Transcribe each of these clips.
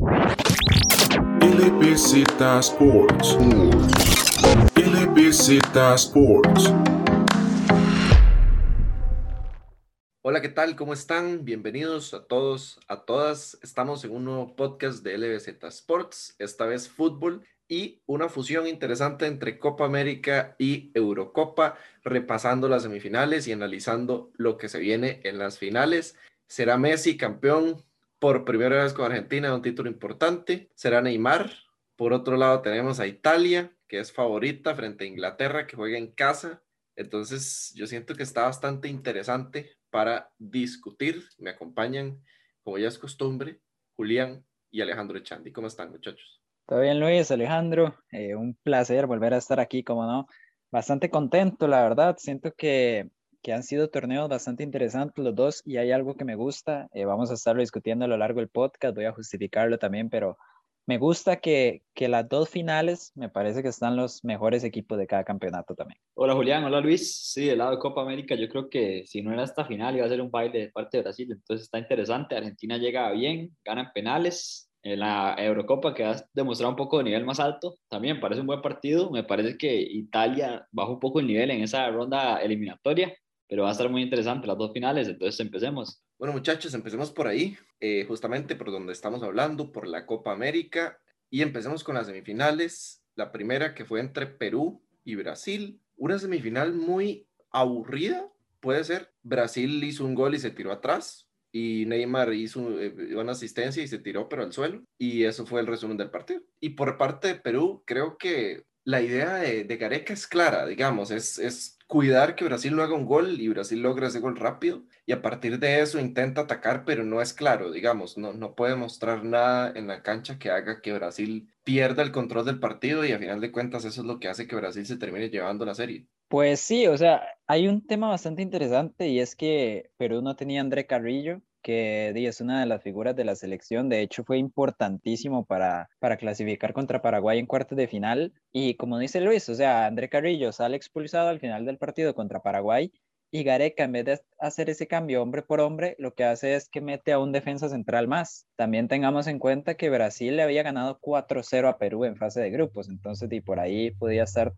LBZ Sports. LBZ Sports. Hola, ¿qué tal? ¿Cómo están? Bienvenidos a todos, a todas. Estamos en un nuevo podcast de LBZ Sports, esta vez fútbol y una fusión interesante entre Copa América y Eurocopa, repasando las semifinales y analizando lo que se viene en las finales. Será Messi campeón por primera vez con Argentina, un título importante. Será Neymar. Por otro lado tenemos a Italia, que es favorita frente a Inglaterra, que juega en casa. Entonces yo siento que está bastante interesante para discutir. Me acompañan, como ya es costumbre, Julián y Alejandro Echandi. ¿Cómo están, muchachos? Todo bien, Luis, Alejandro. Eh, un placer volver a estar aquí, como no. Bastante contento, la verdad. Siento que, que, han sido torneos bastante interesantes los dos y hay algo que me gusta. Eh, vamos a estarlo discutiendo a lo largo del podcast, voy a justificarlo también, pero me gusta que, que las dos finales me parece que están los mejores equipos de cada campeonato también. Hola Julián, hola Luis. Sí, del lado de Copa América yo creo que si no era esta final iba a ser un baile de parte de Brasil, entonces está interesante. Argentina llega bien, gana en penales, en la Eurocopa que ha demostrado un poco de nivel más alto. También parece un buen partido. Me parece que Italia bajó un poco el nivel en esa ronda eliminatoria, pero va a estar muy interesante las dos finales. Entonces empecemos. Bueno muchachos, empecemos por ahí, eh, justamente por donde estamos hablando, por la Copa América. Y empecemos con las semifinales. La primera que fue entre Perú y Brasil. Una semifinal muy aburrida, puede ser. Brasil hizo un gol y se tiró atrás y Neymar hizo eh, una asistencia y se tiró pero al suelo y eso fue el resumen del partido. Y por parte de Perú, creo que la idea de, de Gareca es clara, digamos, es, es cuidar que Brasil no haga un gol y Brasil logra ese gol rápido y a partir de eso intenta atacar, pero no es claro, digamos, no, no puede mostrar nada en la cancha que haga que Brasil pierda el control del partido y a final de cuentas eso es lo que hace que Brasil se termine llevando la serie. Pues sí, o sea, hay un tema bastante interesante y es que Perú no tenía André Carrillo, que es una de las figuras de la selección. De hecho, fue importantísimo para, para clasificar contra Paraguay en cuartos de final. Y como dice Luis, o sea, André Carrillo sale expulsado al final del partido contra Paraguay y Gareca, en vez de hacer ese cambio hombre por hombre, lo que hace es que mete a un defensa central más. También tengamos en cuenta que Brasil le había ganado 4-0 a Perú en fase de grupos, entonces y por ahí podía estar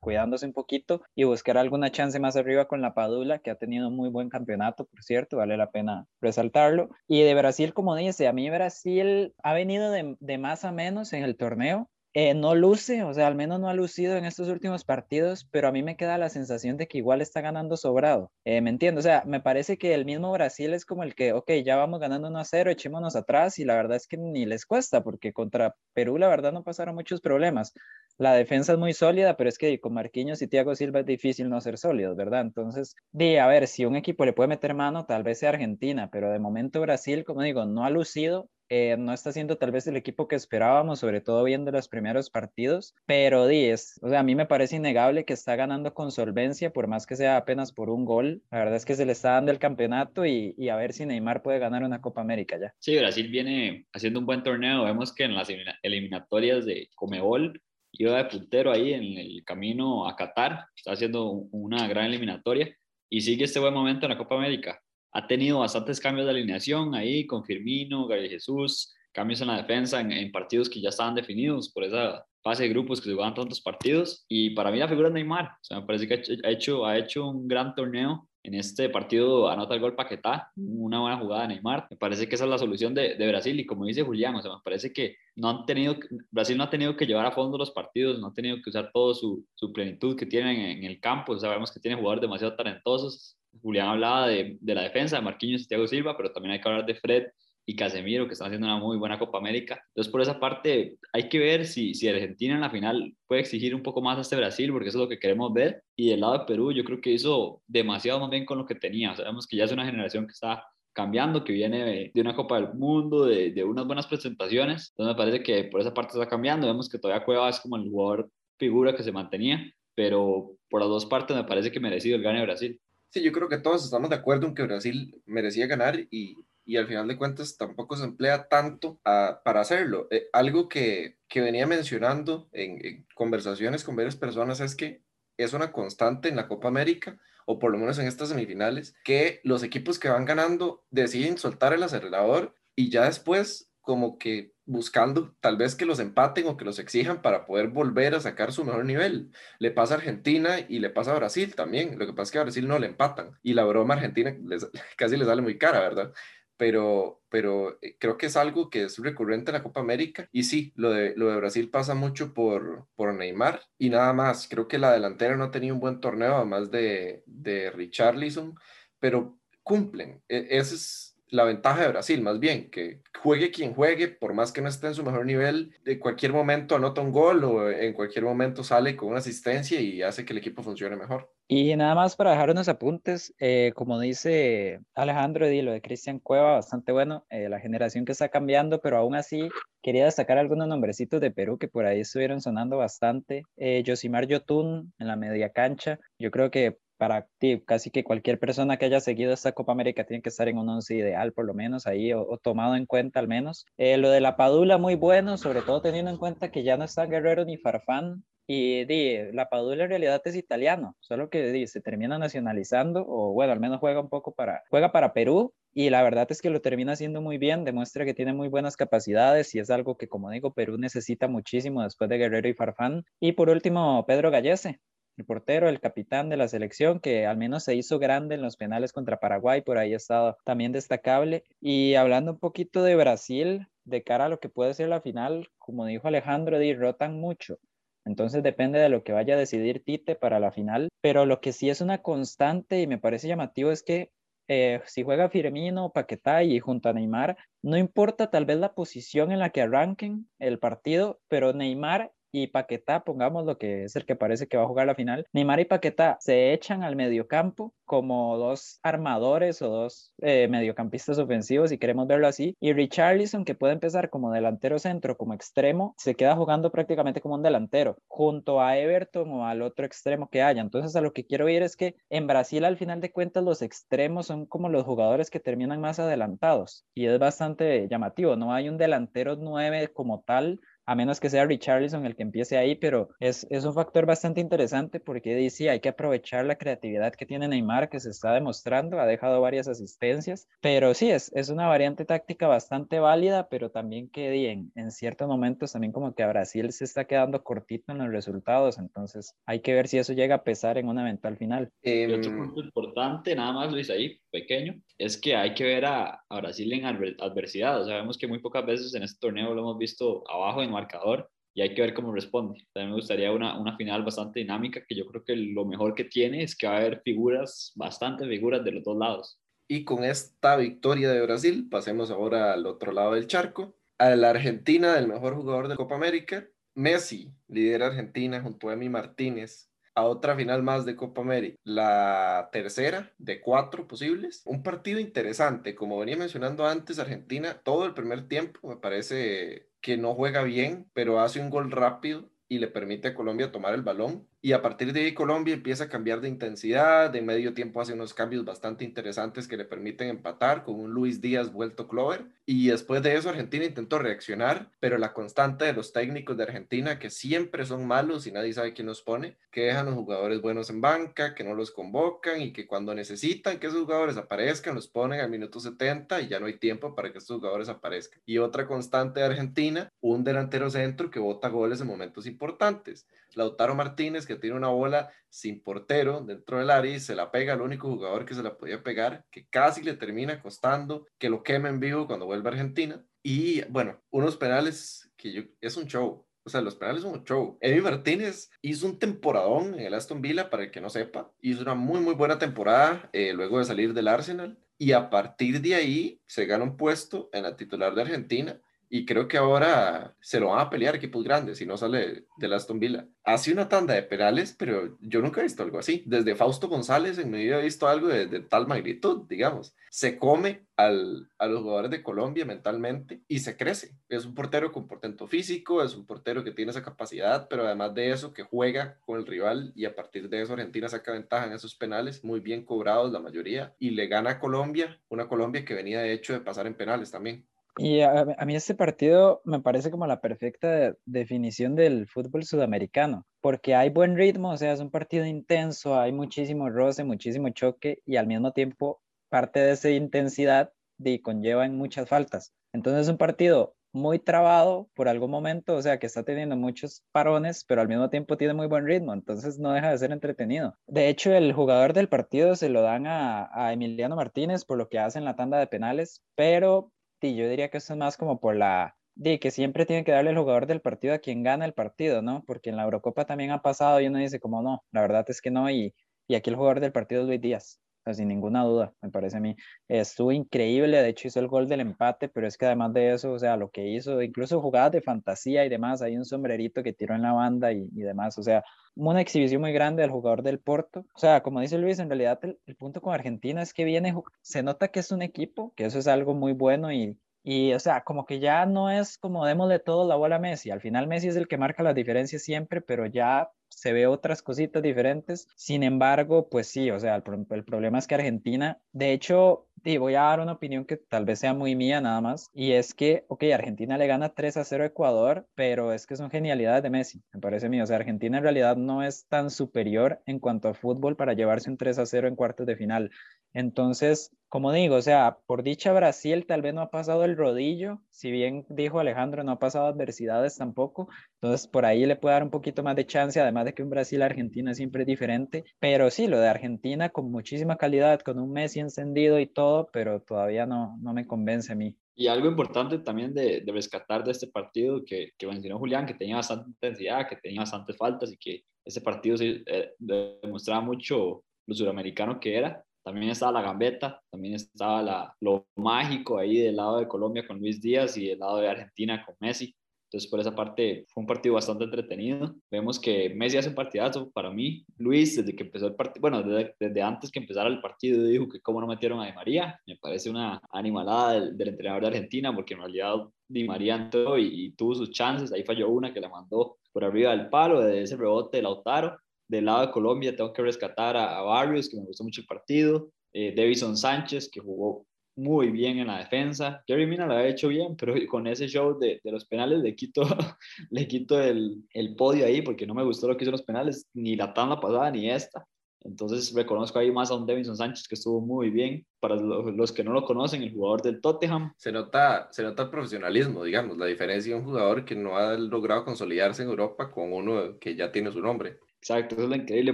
cuidándose un poquito y buscar alguna chance más arriba con la Padula, que ha tenido muy buen campeonato, por cierto, vale la pena resaltarlo. Y de Brasil, como dice, a mí Brasil ha venido de, de más a menos en el torneo, eh, no luce, o sea, al menos no ha lucido en estos últimos partidos, pero a mí me queda la sensación de que igual está ganando sobrado. Eh, ¿Me entiendo? O sea, me parece que el mismo Brasil es como el que, ok, ya vamos ganando 1 a 0, echémonos atrás y la verdad es que ni les cuesta, porque contra Perú la verdad no pasaron muchos problemas. La defensa es muy sólida, pero es que con Marquinhos y Thiago Silva es difícil no ser sólidos, ¿verdad? Entonces, di, a ver, si un equipo le puede meter mano, tal vez sea Argentina, pero de momento Brasil, como digo, no ha lucido eh, no está siendo tal vez el equipo que esperábamos, sobre todo viendo los primeros partidos, pero 10, o sea, a mí me parece innegable que está ganando con solvencia, por más que sea apenas por un gol. La verdad es que se le está dando el campeonato y, y a ver si Neymar puede ganar una Copa América ya. Sí, Brasil viene haciendo un buen torneo. Vemos que en las eliminatorias de Comebol iba de puntero ahí en el camino a Qatar, está haciendo una gran eliminatoria y sigue este buen momento en la Copa América ha tenido bastantes cambios de alineación ahí con Firmino, Gabriel Jesús, cambios en la defensa en, partidos que ya estaban definidos por esa fase de grupos que se jugaban tantos partidos. Y para mí la figura es Neymar. Me parece que ha hecho, ha hecho un gran torneo. En este partido anota el gol Paquetá, una buena jugada Neymar. Me parece que esa es la solución de, Brasil. Y como dice Julián, me parece que no han tenido, Brasil no ha tenido que llevar a fondo los partidos, no ha tenido que usar toda su, plenitud que tienen en, el campo. Sabemos que tienen jugadores demasiado talentosos Julián hablaba de, de, la defensa de Marquinhos y Thiago Silva, pero también hay que hablar de Fred y Casemiro, que están haciendo una muy buena Copa América. Entonces, por esa parte, hay que ver si, si Argentina en la final puede exigir un poco más a este Brasil, porque eso es lo que queremos ver. Y del lado de Perú, yo creo que hizo demasiado más bien con lo que tenía. Sabemos que ya es una generación que está cambiando, que viene de una Copa del Mundo, de, de unas buenas presentaciones. Entonces, me parece que por esa parte está cambiando. Vemos que todavía Cueva es como el jugador figura que se mantenía, pero por las dos partes me parece que merecido el gane de Brasil. Sí, yo creo que todos estamos de acuerdo en que Brasil merecía ganar y, y al final de cuentas tampoco se emplea tanto para hacerlo. Eh, algo que, que, venía mencionando en, en, conversaciones con varias personas es que es una constante en la Copa América, o por lo menos en estas semifinales, que los equipos que van ganando deciden soltar el acelerador y ya después como que buscando tal vez que los empaten o que los exijan para poder volver a sacar su mejor nivel. Le pasa a Argentina y le pasa a Brasil también. Lo que pasa es que a Brasil no le empatan y la broma argentina casi le sale muy cara, ¿verdad? Pero, pero eh, creo que es algo que es recurrente en la Copa América. Y sí, lo de, lo de Brasil pasa mucho por, por Neymar y nada más. Creo que la delantera no ha tenido un buen torneo, además de, de Richarlison, pero cumplen. E, ese es la ventaja de Brasil, más bien, que juegue quien juegue, por más que no esté en su mejor nivel, de cualquier momento anota un gol o en cualquier momento sale con una asistencia y hace que el equipo funcione mejor. Y nada más para dejar unos apuntes, eh, como dice Alejandro, y lo de Cristian Cueva, bastante bueno, eh, la generación que está cambiando, pero aún así quería destacar algunos nombrecitos de Perú que por ahí estuvieron sonando bastante. Eh, Josimar Yotun en la media cancha, yo creo que para ti, casi que cualquier persona que haya seguido esta Copa América tiene que estar en un once ideal, por lo menos ahí, o, tomado en cuenta al menos. Eh, lo de la Padula, muy bueno, sobre todo teniendo en cuenta que ya no está Guerrero ni Farfán. Y di, la Padula en realidad es italiano, solo que di, se termina nacionalizando, o bueno, al menos juega un poco para, juega para Perú, y la verdad es que lo termina haciendo muy bien, demuestra que tiene muy buenas capacidades y es algo que, como digo, Perú necesita muchísimo después de Guerrero y Farfán. Y por último, Pedro Gallese, el portero, el capitán de la selección, que al menos se hizo grande en los penales contra Paraguay, por ahí ha estado también destacable. Y hablando un poquito de Brasil, de cara a lo que puede ser la final, como dijo Alejandro, rotan mucho. Entonces depende de lo que vaya a decidir Tite para la final. Pero lo que sí es una constante y me parece llamativo es que eh, si juega Firmino, Paquetá y junto a Neymar, no importa tal vez la posición en la que arranquen el partido, pero Neymar y Paquetá, pongamos lo que es el que parece que va a jugar la final, Neymar y Paquetá se echan al mediocampo como dos armadores o dos eh, mediocampistas ofensivos, si queremos verlo así, y Richarlison, que puede empezar como delantero centro, como extremo, se queda jugando prácticamente como un delantero, junto a Everton o al otro extremo que haya. Entonces, a lo que quiero ir es que en Brasil, al final de cuentas, los extremos son como los jugadores que terminan más adelantados, y es bastante llamativo, no hay un delantero 9 como tal a menos que sea Richarlison el que empiece ahí, pero es, es un factor bastante interesante porque dice hay que aprovechar la creatividad que tiene Neymar, que se está demostrando, ha dejado varias asistencias, pero sí, es, es una variante táctica bastante válida, pero también que en, en ciertos momentos también como que a Brasil se está quedando cortito en los resultados, entonces hay que ver si eso llega a pesar en una eventual final. Eh, otro punto importante, nada más Luis, ahí, pequeño, es que hay que ver a, Brasil en adversidad, sabemos que muy pocas veces en este torneo lo hemos visto abajo en marcador y hay que ver cómo responde. También me gustaría una, una final bastante dinámica, que yo creo que lo mejor que tiene es que va a haber figuras, bastantes figuras de los dos lados. Y con esta victoria de Brasil, pasemos ahora al otro lado del charco, a la Argentina del mejor jugador de Copa América. Messi lidera Argentina junto a Emi Martínez a otra final más de Copa América, la tercera de cuatro posibles. Un partido interesante, como venía mencionando antes, Argentina todo el primer tiempo me parece que no juega bien, pero hace un gol rápido y le permite a Colombia tomar el balón y a partir de ahí Colombia empieza a cambiar de intensidad, de medio tiempo hace unos cambios bastante interesantes que le permiten empatar con un Luis Díaz vuelto Clover y después de eso Argentina intentó reaccionar, pero la constante de los técnicos de Argentina que siempre son malos y nadie sabe quién los pone, que dejan los jugadores buenos en banca, que no los convocan y que cuando necesitan que esos jugadores aparezcan los ponen al minuto 70 y ya no hay tiempo para que esos jugadores aparezcan. Y otra constante de Argentina, un delantero centro que bota goles en momentos importantes. Lautaro Martínez, que tiene una bola sin portero dentro del área y se la pega al único jugador que se la podía pegar, que casi le termina costando que lo queme en vivo cuando vuelve a Argentina. Y bueno, unos penales que es un show. O sea, los penales son un show. Emi Martínez hizo un temporadón en el Aston Villa, para el que no sepa. Hizo una muy, muy buena temporada eh, luego de salir del Arsenal. Y a partir de ahí se gana un puesto en la titular de Argentina y creo que ahora se lo van a pelear equipos grandes si no sale de Aston Villa. Hace una tanda de penales, pero yo nunca he visto algo así. Desde Fausto González en mi vida he visto algo de, tal magnitud, digamos. Se come al, a los jugadores de Colombia mentalmente y se crece. Es un portero con portento físico, es un portero que tiene esa capacidad, pero además de eso que juega con el rival y a partir de eso Argentina saca ventaja en esos penales, muy bien cobrados la mayoría, y le gana a Colombia, una Colombia que venía de hecho de pasar en penales también. Y a, mí este partido me parece como la perfecta definición del fútbol sudamericano, porque hay buen ritmo, o sea, es un partido intenso, hay muchísimo roce, muchísimo choque y al mismo tiempo parte de esa intensidad de, conlleva muchas faltas. Entonces es un partido muy trabado por algún momento, o sea, que está teniendo muchos parones, pero al mismo tiempo tiene muy buen ritmo, entonces no deja de ser entretenido. De hecho, el jugador del partido se lo dan a, a Emiliano Martínez por lo que hace en la tanda de penales, pero sí, yo diría que eso es más como por la de que siempre tiene que darle el jugador del partido a quien gana el partido, ¿no? Porque en la Eurocopa también ha pasado y uno dice como no, la verdad es que no, y, y aquí el jugador del partido es Luis Díaz sin ninguna duda, me parece a mí. Estuvo increíble, de hecho hizo el gol del empate, pero es que además de eso, o sea, lo que hizo, incluso jugadas de fantasía y demás, hay un sombrerito que tiró en la banda y, demás, o sea, una exhibición muy grande del jugador del Porto. O sea, como dice Luis, en realidad el, el punto con Argentina es que viene, se nota que es un equipo, que eso es algo muy bueno y, y, o sea, como que ya no es como démosle todo la bola a Messi. Al final Messi es el que marca las diferencias siempre, pero ya se ve otras cositas diferentes. Sin embargo, pues sí, o sea, el, el problema es que Argentina, de hecho, y voy a dar una opinión que tal vez sea muy mía nada más, y es que, ok, Argentina le gana 3 a 0 a Ecuador, pero es que son genialidades de Messi, me parece mío. O sea, Argentina en realidad no es tan superior en cuanto a fútbol para llevarse un 3 a 0 en cuartos de final. Entonces, como digo, o sea, por dicha Brasil tal vez no ha pasado el rodillo, si bien dijo Alejandro, no ha pasado adversidades tampoco, entonces por ahí le puede dar un poquito más de chance, además de que un Brasil-Argentina siempre es diferente, pero sí, lo de Argentina con muchísima calidad, con un Messi encendido y todo, pero todavía no, no me convence a mí. Y algo importante también de, de rescatar de este partido que, que, mencionó Julián, que tenía bastante intensidad, que tenía bastantes faltas y que ese partido sí, eh, demostraba mucho lo suramericano que era. También estaba la gambeta, también estaba la, lo mágico ahí del lado de Colombia con Luis Díaz y del lado de Argentina con Messi. Entonces, por esa parte, fue un partido bastante entretenido. Vemos que Messi hace un partidazo para mí. Luis, desde que empezó el partido, bueno, desde, desde, antes que empezara el partido, dijo que cómo no metieron a Di María. Me parece una animalada del, del entrenador de Argentina, porque en realidad Di María entró y, tuvo sus chances. Ahí falló una que la mandó por arriba del palo, de ese rebote de Lautaro. Del lado de Colombia, tengo que rescatar a, a Barrios, que me gustó mucho el partido. Eh, Sánchez, que jugó muy bien en la defensa. Jerry Mina lo ha hecho bien, pero con ese show de, de los penales le quito, le quito el, el, podio ahí porque no me gustó lo que hizo los penales, ni la tanda pasada ni esta. Entonces reconozco ahí más a un Davinson Sánchez que estuvo muy bien. Para los, que no lo conocen, el jugador del Tottenham. Se nota, se nota el profesionalismo, digamos, la diferencia de un jugador que no ha logrado consolidarse en Europa con uno que ya tiene su nombre. Exacto, eso es lo increíble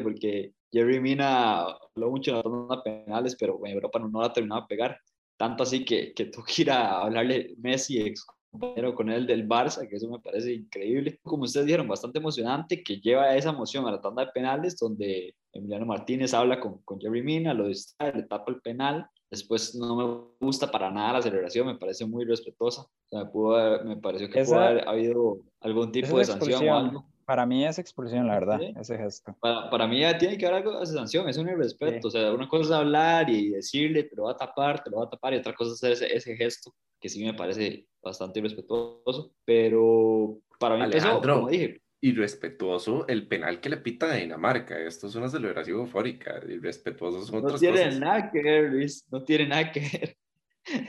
porque Jerry Mina habló mucho de la tanda penales, pero en Europa no, no la ha terminado de pegar tanto así que, que tuvo que ir a hablarle Messi, ex compañero con él del Barça, que eso me parece increíble. Como ustedes dijeron, bastante emocionante, que lleva esa emoción a la tanda de penales, donde Emiliano Martínez habla con, con Jerry Mina, lo distrae, le tapa el penal. Después no me gusta para nada la celebración, me parece muy respetuosa. O sea, me, pudo, me pareció que esa, pudo haber habido algún tipo de sanción o algo. Para mí es expulsión, la verdad, ¿Sí? ese gesto. Para, para, mí ya tiene que haber algo de sanción, es un irrespeto. Sí. O sea, una cosa es hablar y decirle, te lo va a tapar, te lo va a tapar, y otra cosa es hacer ese, ese gesto, que sí me parece bastante irrespetuoso. Pero para mí, Alejandro, empezó, como dije. Irrespetuoso el penal que le pita a Dinamarca. Esto es una celebración eufórica. Irrespetuoso son no otras tiene cosas. nada que ver, Luis. No tiene nada que ver.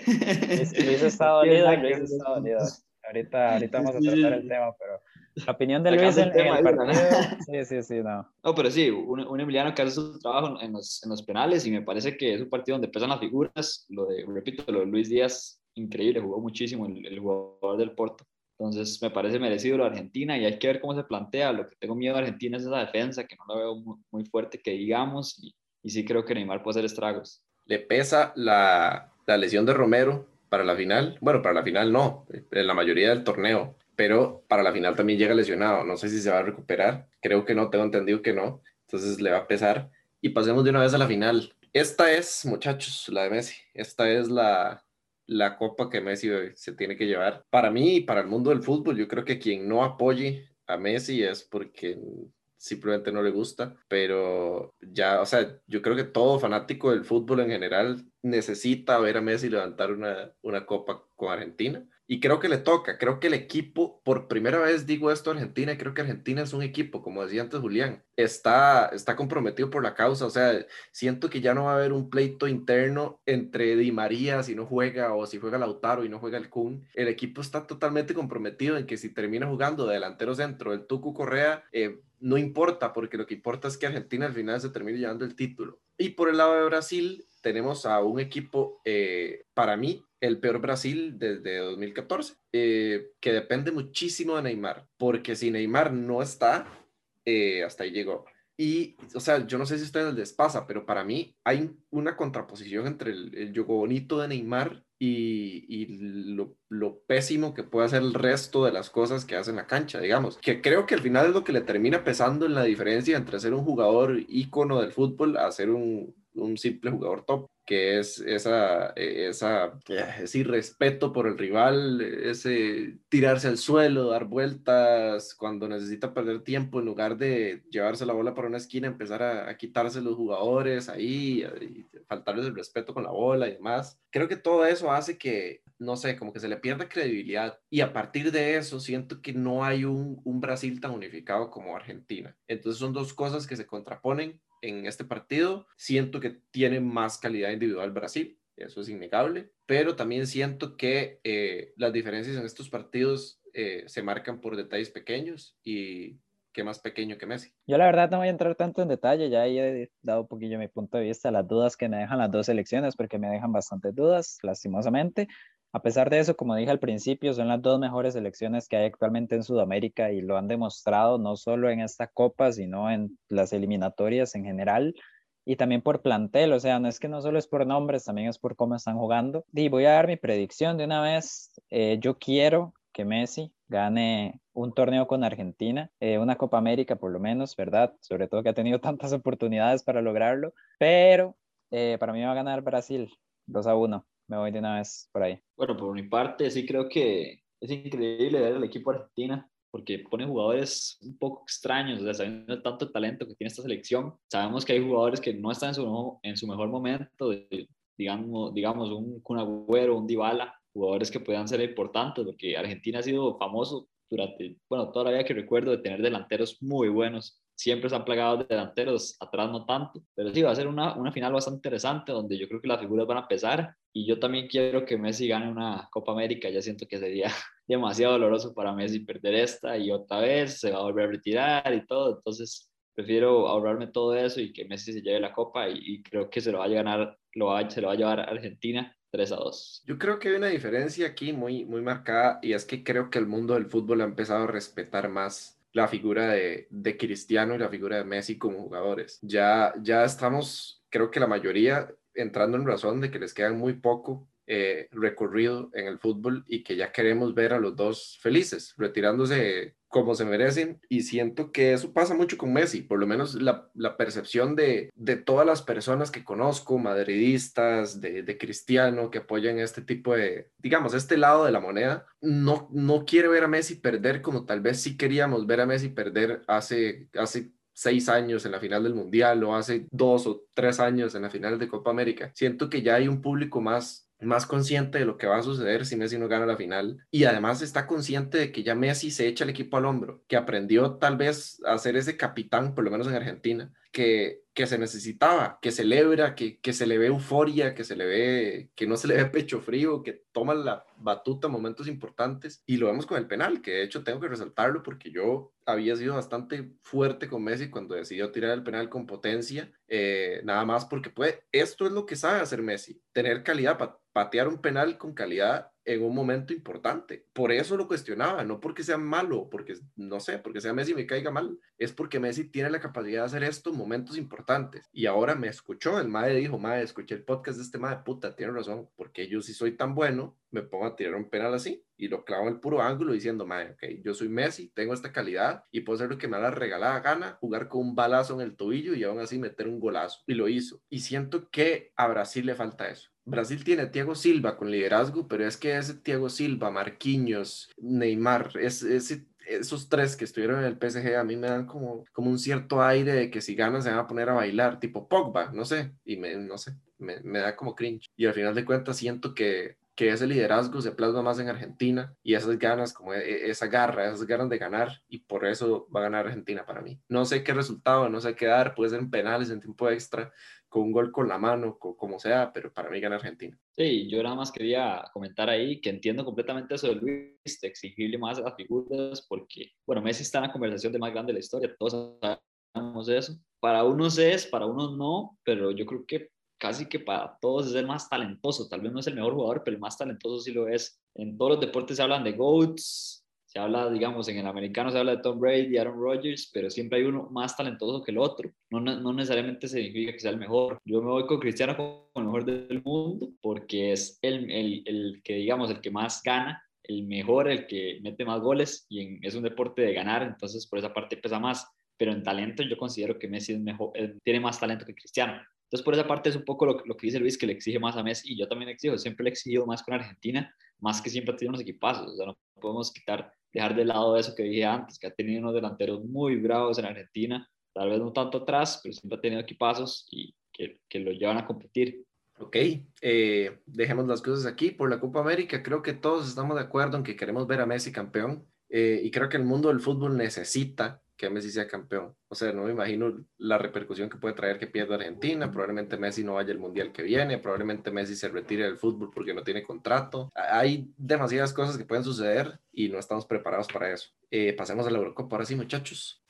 Luis, Luis está dolido, Luis está dolido. Ahorita, ahorita vamos a tratar el tema, pero la opinión de Luis en, en, el partido. Sí, sí, sí, no. No, pero sí, un, un, Emiliano que hace su trabajo en los, en los penales y me parece que es un partido donde pesan las figuras. Lo de, repito, lo de Luis Díaz, increíble, jugó muchísimo el, el jugador del Porto. Entonces me parece merecido lo de Argentina y hay que ver cómo se plantea. Lo que tengo miedo de Argentina es esa defensa, que no la veo muy, muy fuerte, que digamos, y, y, sí creo que Neymar puede hacer estragos. Le pesa la, la lesión de Romero para la final. Bueno, para la final no, en la mayoría del torneo pero para la final también llega lesionado. No sé si se va a recuperar. Creo que no, tengo entendido que no. Entonces le va a pesar. Y pasemos de una vez a la final. Esta es, muchachos, la de Messi. Esta es la, la copa que Messi se tiene que llevar. Para mí y para el mundo del fútbol, yo creo que quien no apoye a Messi es porque simplemente no le gusta, pero ya, o sea, yo creo que todo fanático del fútbol en general necesita ver a Messi levantar una, una copa con Argentina. Y creo que le toca, creo que el equipo, por primera vez digo esto Argentina, creo que Argentina es un equipo, como decía antes Julián, está, está comprometido por la causa, o sea, siento que ya no va a haber un pleito interno entre Di María si no juega o si juega Lautaro y no juega el Kun, el equipo está totalmente comprometido en que si termina jugando de delantero centro el Tucu Correa, eh, no importa, porque lo que importa es que Argentina al final se termine llevando el título. Y por el lado de Brasil, tenemos a un equipo, eh, para mí, el peor Brasil desde 2014, eh, que depende muchísimo de Neymar, porque si Neymar no está, eh, hasta ahí llegó. Y, o sea, yo no sé si ustedes les pasa, pero para mí hay una contraposición entre el, el juego bonito de Neymar y, lo, lo, pésimo que puede hacer el resto de las cosas que hace en la cancha, digamos. Que creo que al final es lo que le termina pesando en la diferencia entre ser un jugador ícono del fútbol a ser un, un simple jugador top que es esa, esa, ese irrespeto por el rival, ese tirarse al suelo, dar vueltas cuando necesita perder tiempo en lugar de llevarse la bola para una esquina, empezar a, a quitarse los jugadores ahí, y faltarles el respeto con la bola y demás. Creo que todo eso hace que, no sé, como que se le pierda credibilidad y a partir de eso siento que no hay un, un Brasil tan unificado como Argentina. Entonces son dos cosas que se contraponen en este partido. Siento que tiene más calidad individual Brasil, eso es innegable, pero también siento que eh, las diferencias en estos partidos eh, se marcan por detalles pequeños y que más pequeño que Messi. Yo la verdad no voy a entrar tanto en detalle, ya he dado un poquillo mi punto de vista, las dudas que me dejan las dos elecciones, porque me dejan bastantes dudas, lastimosamente, a pesar de eso, como dije al principio, son las dos mejores selecciones que hay actualmente en Sudamérica y lo han demostrado no solo en esta copa, sino en las eliminatorias en general y también por plantel, o sea, no es que no solo es por nombres, también es por cómo están jugando. Y voy a dar mi predicción de una vez. Eh, yo quiero que Messi gane un torneo con Argentina, eh, una Copa América por lo menos, ¿verdad? Sobre todo que ha tenido tantas oportunidades para lograrlo, pero eh, para mí va a ganar Brasil 2 a 1 me voy de una vez por ahí. Bueno, por mi parte, sí creo que es increíble ver al equipo Argentina porque pone jugadores un poco extraños, o sea, sabiendo tanto talento que tiene esta selección, sabemos que hay jugadores que no están en su, en su mejor momento, digamos, digamos un Kun Agüero, un Dybala, jugadores que puedan ser importantes, porque Argentina ha sido famoso durante, bueno, toda la vida que recuerdo de tener delanteros muy buenos, siempre se han plagado de delanteros, atrás no tanto, pero sí va a ser una, una final bastante interesante donde yo creo que las figuras van a pesar y yo también quiero que Messi gane una Copa América, ya siento que sería demasiado doloroso para Messi perder esta y otra vez se va a volver a retirar y todo, entonces prefiero ahorrarme todo eso y que Messi se lleve la Copa y, creo que se lo va a ganar, lo va, se lo va a llevar a Argentina 3 a 2. Yo creo que hay una diferencia aquí muy, muy marcada y es que creo que el mundo del fútbol ha empezado a respetar más la figura de, de Cristiano y la figura de Messi como jugadores. Ya, ya estamos, creo que la mayoría, entrando en razón de que les quedan muy poco eh, recorrido en el fútbol y que ya queremos ver a los dos felices, retirándose como se merecen y siento que eso pasa mucho con Messi, por lo menos la, la percepción de, de, todas las personas que conozco, madridistas, de, de, Cristiano, que apoyan este tipo de, digamos, este lado de la moneda, no, no quiere ver a Messi perder como tal vez sí queríamos ver a Messi perder hace, hace seis años en la final del Mundial o hace dos o tres años en la final de Copa América. Siento que ya hay un público más más consciente de lo que va a suceder si Messi no gana la final. Y además está consciente de que ya Messi se echa el equipo al hombro, que aprendió tal vez a ser ese capitán, por lo menos en Argentina, que, que se necesitaba, que celebra, que, que se le ve euforia, que se le ve, que no se le ve pecho frío, que toma la batuta en momentos importantes. Y lo vemos con el penal, que de hecho tengo que resaltarlo porque yo había sido bastante fuerte con Messi cuando decidió tirar el penal con potencia, eh, nada más porque puede, esto es lo que sabe hacer Messi, tener calidad para patear un penal con calidad en un momento importante. Por eso lo cuestionaba, no porque sea malo, porque no sé, porque sea Messi me caiga mal, es porque Messi tiene la capacidad de hacer esto en momentos importantes. Y ahora me escuchó, el madre dijo, madre, escuché el podcast de este madre, puta, tiene razón, porque yo si soy tan bueno, me pongo a tirar un penal así y lo clavo en el puro ángulo diciendo, madre, ok, yo soy Messi, tengo esta calidad y puedo hacer lo que me da la regalada gana, jugar con un balazo en el tobillo y aún así meter un golazo. Y lo hizo. Y siento que a Brasil le falta eso. Brasil tiene a Thiago Silva con liderazgo, pero es que ese Thiago Silva, Marquinhos, Neymar, esos tres que estuvieron en el PSG a mí me dan como, como un cierto aire de que si ganan se van a poner a bailar, tipo Pogba, no sé, y me, no sé, me, me da como cringe. Y al final de cuentas siento que que ese liderazgo se plasma más en Argentina y esas ganas, como e, e, esa garra, esas ganas de ganar y por eso va a ganar Argentina para mí. No sé qué resultado, no sé qué dar, puede ser en penales, en tiempo extra, con un gol con la mano, como sea, pero para mí gana Argentina. Sí, yo nada más quería comentar ahí que entiendo completamente eso de Luis, de exigirle más a las figuras, porque, bueno, Messi está en la conversación de más grande de la historia, todos sabemos eso. Para unos es, para unos no, pero yo creo que casi que para todos es el más talentoso. Tal vez no es el mejor jugador, pero el más talentoso sí lo es. En todos los deportes se hablan de GOATs, se habla, digamos, en el americano se habla de Tom Brady, Aaron Rodgers, pero siempre hay uno más talentoso que el otro. No, no necesariamente significa que sea el mejor. Yo me voy con Cristiano como el mejor del mundo porque es el, el, el que, digamos, el que más gana el mejor, el que mete más goles y en, es un deporte de ganar, entonces por esa parte pesa más, pero en talento yo considero que Messi es mejor, tiene más talento que Cristiano. Entonces, por esa parte es un poco lo, lo, que dice Luis, que le exige más a Messi, y yo también exijo, siempre le he exigido más con Argentina, más que siempre ha tenido unos equipazos, o sea, no podemos quitar, dejar de lado eso que dije antes, que ha tenido unos delanteros muy bravos en Argentina, tal vez no tanto atrás, pero siempre ha tenido equipazos y que, que lo llevan a competir. Ok, eh, dejemos las cosas aquí. Por la Copa América, creo que todos estamos de acuerdo en que queremos ver a Messi campeón eh, y creo que el mundo del fútbol necesita que Messi sea campeón. O sea, no me imagino la repercusión que puede traer que pierda Argentina. Probablemente Messi no vaya al mundial que viene. Probablemente Messi se retire del fútbol porque no tiene contrato. Hay demasiadas cosas que pueden suceder y no estamos preparados para eso. Eh, pasemos a la Eurocopa ahora sí, muchachos.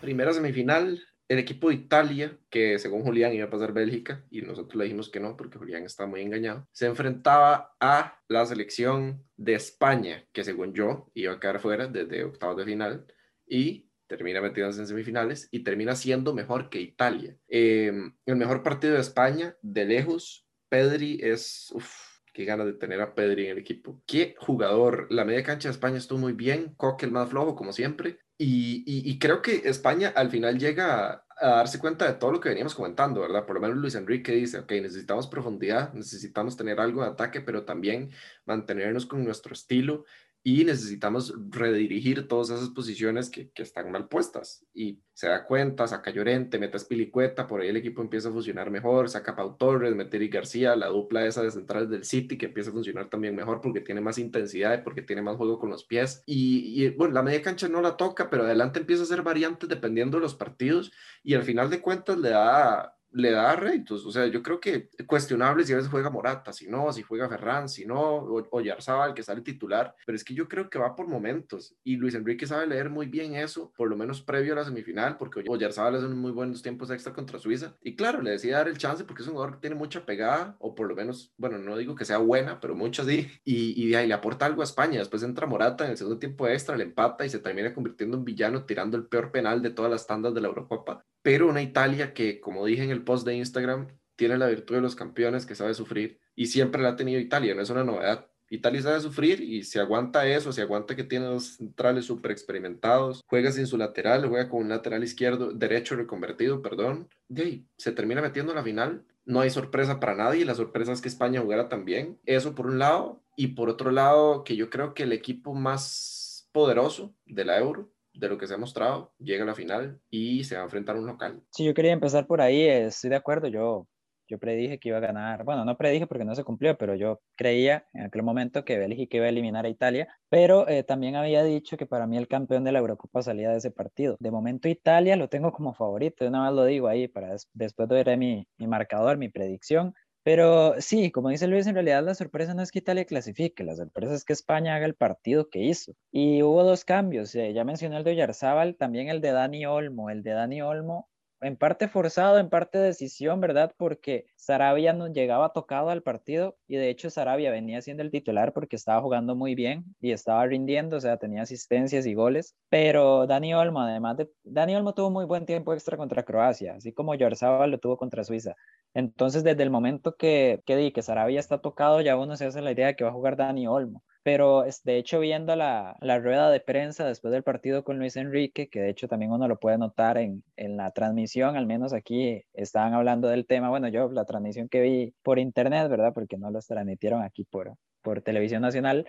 Primera semifinal, el equipo de Italia, que según Julián iba a pasar Bélgica, y nosotros le dijimos que no, porque Julián está muy engañado, se enfrentaba a la selección de España, que según yo iba a quedar fuera desde octavos de final, y termina metiéndose en semifinales y termina siendo mejor que Italia. Em, el mejor partido de España, de lejos, Pedri es... Uf, qué ganas de tener a Pedri en el equipo. Qué jugador. La media cancha de España estuvo muy bien. Coque el más flojo, como siempre. Y, creo que España al final llega a, a, darse cuenta de todo lo que veníamos comentando, ¿verdad? Por lo menos Luis Enrique dice, ok, necesitamos profundidad, necesitamos tener algo de ataque, pero también mantenernos con nuestro estilo y necesitamos redirigir todas esas posiciones que, que, están mal puestas. Y se da cuenta, saca Llorente, mete Spilicueta, por ahí el equipo empieza a funcionar mejor, saca Pau Torres, mete Eric García, la dupla esa de centrales del City que empieza a funcionar también mejor porque tiene más intensidad y porque tiene más juego con los pies. Y, y bueno, la media cancha no la toca, pero adelante empieza a hacer variantes dependiendo de los partidos y al final de cuentas le da le da réditos. O sea, yo creo que cuestionable si a veces juega Morata, si no, si juega Ferran, si no, o, o que sale titular. Pero es que yo creo que va por momentos. Y Luis Enrique sabe leer muy bien eso, por lo menos previo a la semifinal, porque Oyarzabal hace muy buenos tiempos extra contra Suiza. Y claro, le decía dar el chance porque es un jugador que tiene mucha pegada, o por lo menos, bueno, no digo que sea buena, pero mucha sí. Y, y de ahí le aporta algo a España. Después entra Morata en el segundo tiempo extra, le empata y se termina convirtiendo en villano, tirando el peor penal de todas las tandas de la Eurocopa pero una Italia que, como dije en el post de Instagram, tiene la virtud de los campeones que sabe sufrir y siempre la ha tenido Italia, no es una novedad. Italia sabe sufrir y se aguanta eso, se aguanta que tiene dos centrales súper experimentados, juega sin su lateral, juega con un lateral izquierdo, derecho reconvertido, perdón, y ahí, se termina metiendo en la final. No hay sorpresa para nadie, la sorpresa es que España jugara también. Eso por un lado, y por otro lado, que yo creo que el equipo más poderoso de la Euro de lo que se ha mostrado, llega a la final y se va a enfrentar a un local. Sí, yo quería empezar por ahí, estoy de acuerdo, yo, yo predije que iba a ganar, bueno, no predije porque no se cumplió, pero yo creía en aquel momento que Bélgica iba a eliminar a Italia, pero eh, también había dicho que para mí el campeón de la Eurocopa salía de ese partido. De momento Italia lo tengo como favorito, yo nada más lo digo ahí para después ver mi, mi marcador, mi predicción, pero sí, como dice Luis, en realidad la sorpresa no es que Italia clasifique, la sorpresa es que España haga el partido que hizo. Y hubo dos cambios, eh, ya mencioné el de Oyarzábal, también el de Dani Olmo. El de Dani Olmo en parte forzado, en parte decisión, ¿verdad? Porque Sarabia no llegaba tocado al partido y de hecho Sarabia venía siendo el titular porque estaba jugando muy bien y estaba rindiendo, o sea, tenía asistencias y goles, pero Dani Olmo, además de, Dani Olmo tuvo muy buen tiempo extra contra Croacia, así como Yorzaba lo tuvo contra Suiza. Entonces, desde el momento que, que di que Sarabia está tocado, ya uno se hace la idea de que va a jugar Dani Olmo pero de hecho viendo la, la, rueda de prensa después del partido con Luis Enrique, que de hecho también uno lo puede notar en, en, la transmisión, al menos aquí estaban hablando del tema, bueno, yo la transmisión que vi por internet, ¿verdad? Porque no los transmitieron aquí por, por televisión nacional,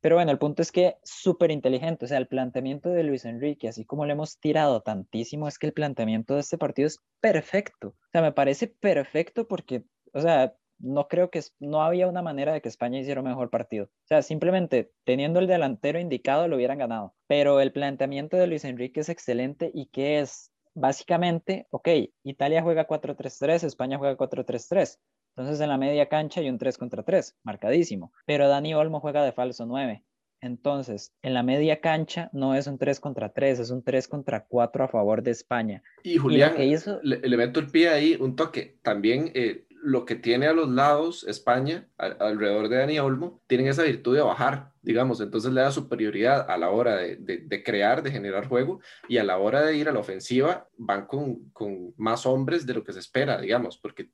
pero bueno, el punto es que súper inteligente, o sea, el planteamiento de Luis Enrique, así como le hemos tirado tantísimo, es que el planteamiento de este partido es perfecto, o sea, me parece perfecto porque, o sea, no creo que no había una manera de que España hiciera un mejor partido. O sea, simplemente teniendo el delantero indicado lo hubieran ganado. Pero el planteamiento de Luis Enrique es excelente y que es básicamente, ok, Italia juega 4-3-3, España juega 4-3-3. Entonces en la media cancha hay un 3 contra 3, marcadísimo. Pero Dani Olmo juega de falso 9. Entonces, en la media cancha no es un 3 contra 3, es un 3 contra 4 a favor de España. Y Julián, que hizo... le, le, meto el pie ahí, un toque. También eh, lo que tiene a los lados España, alrededor de Dani Olmo, tienen esa virtud de bajar, digamos, entonces le da superioridad a la hora de, de, crear, de generar juego, y a la hora de ir a la ofensiva van con, con, más hombres de lo que se espera, digamos, porque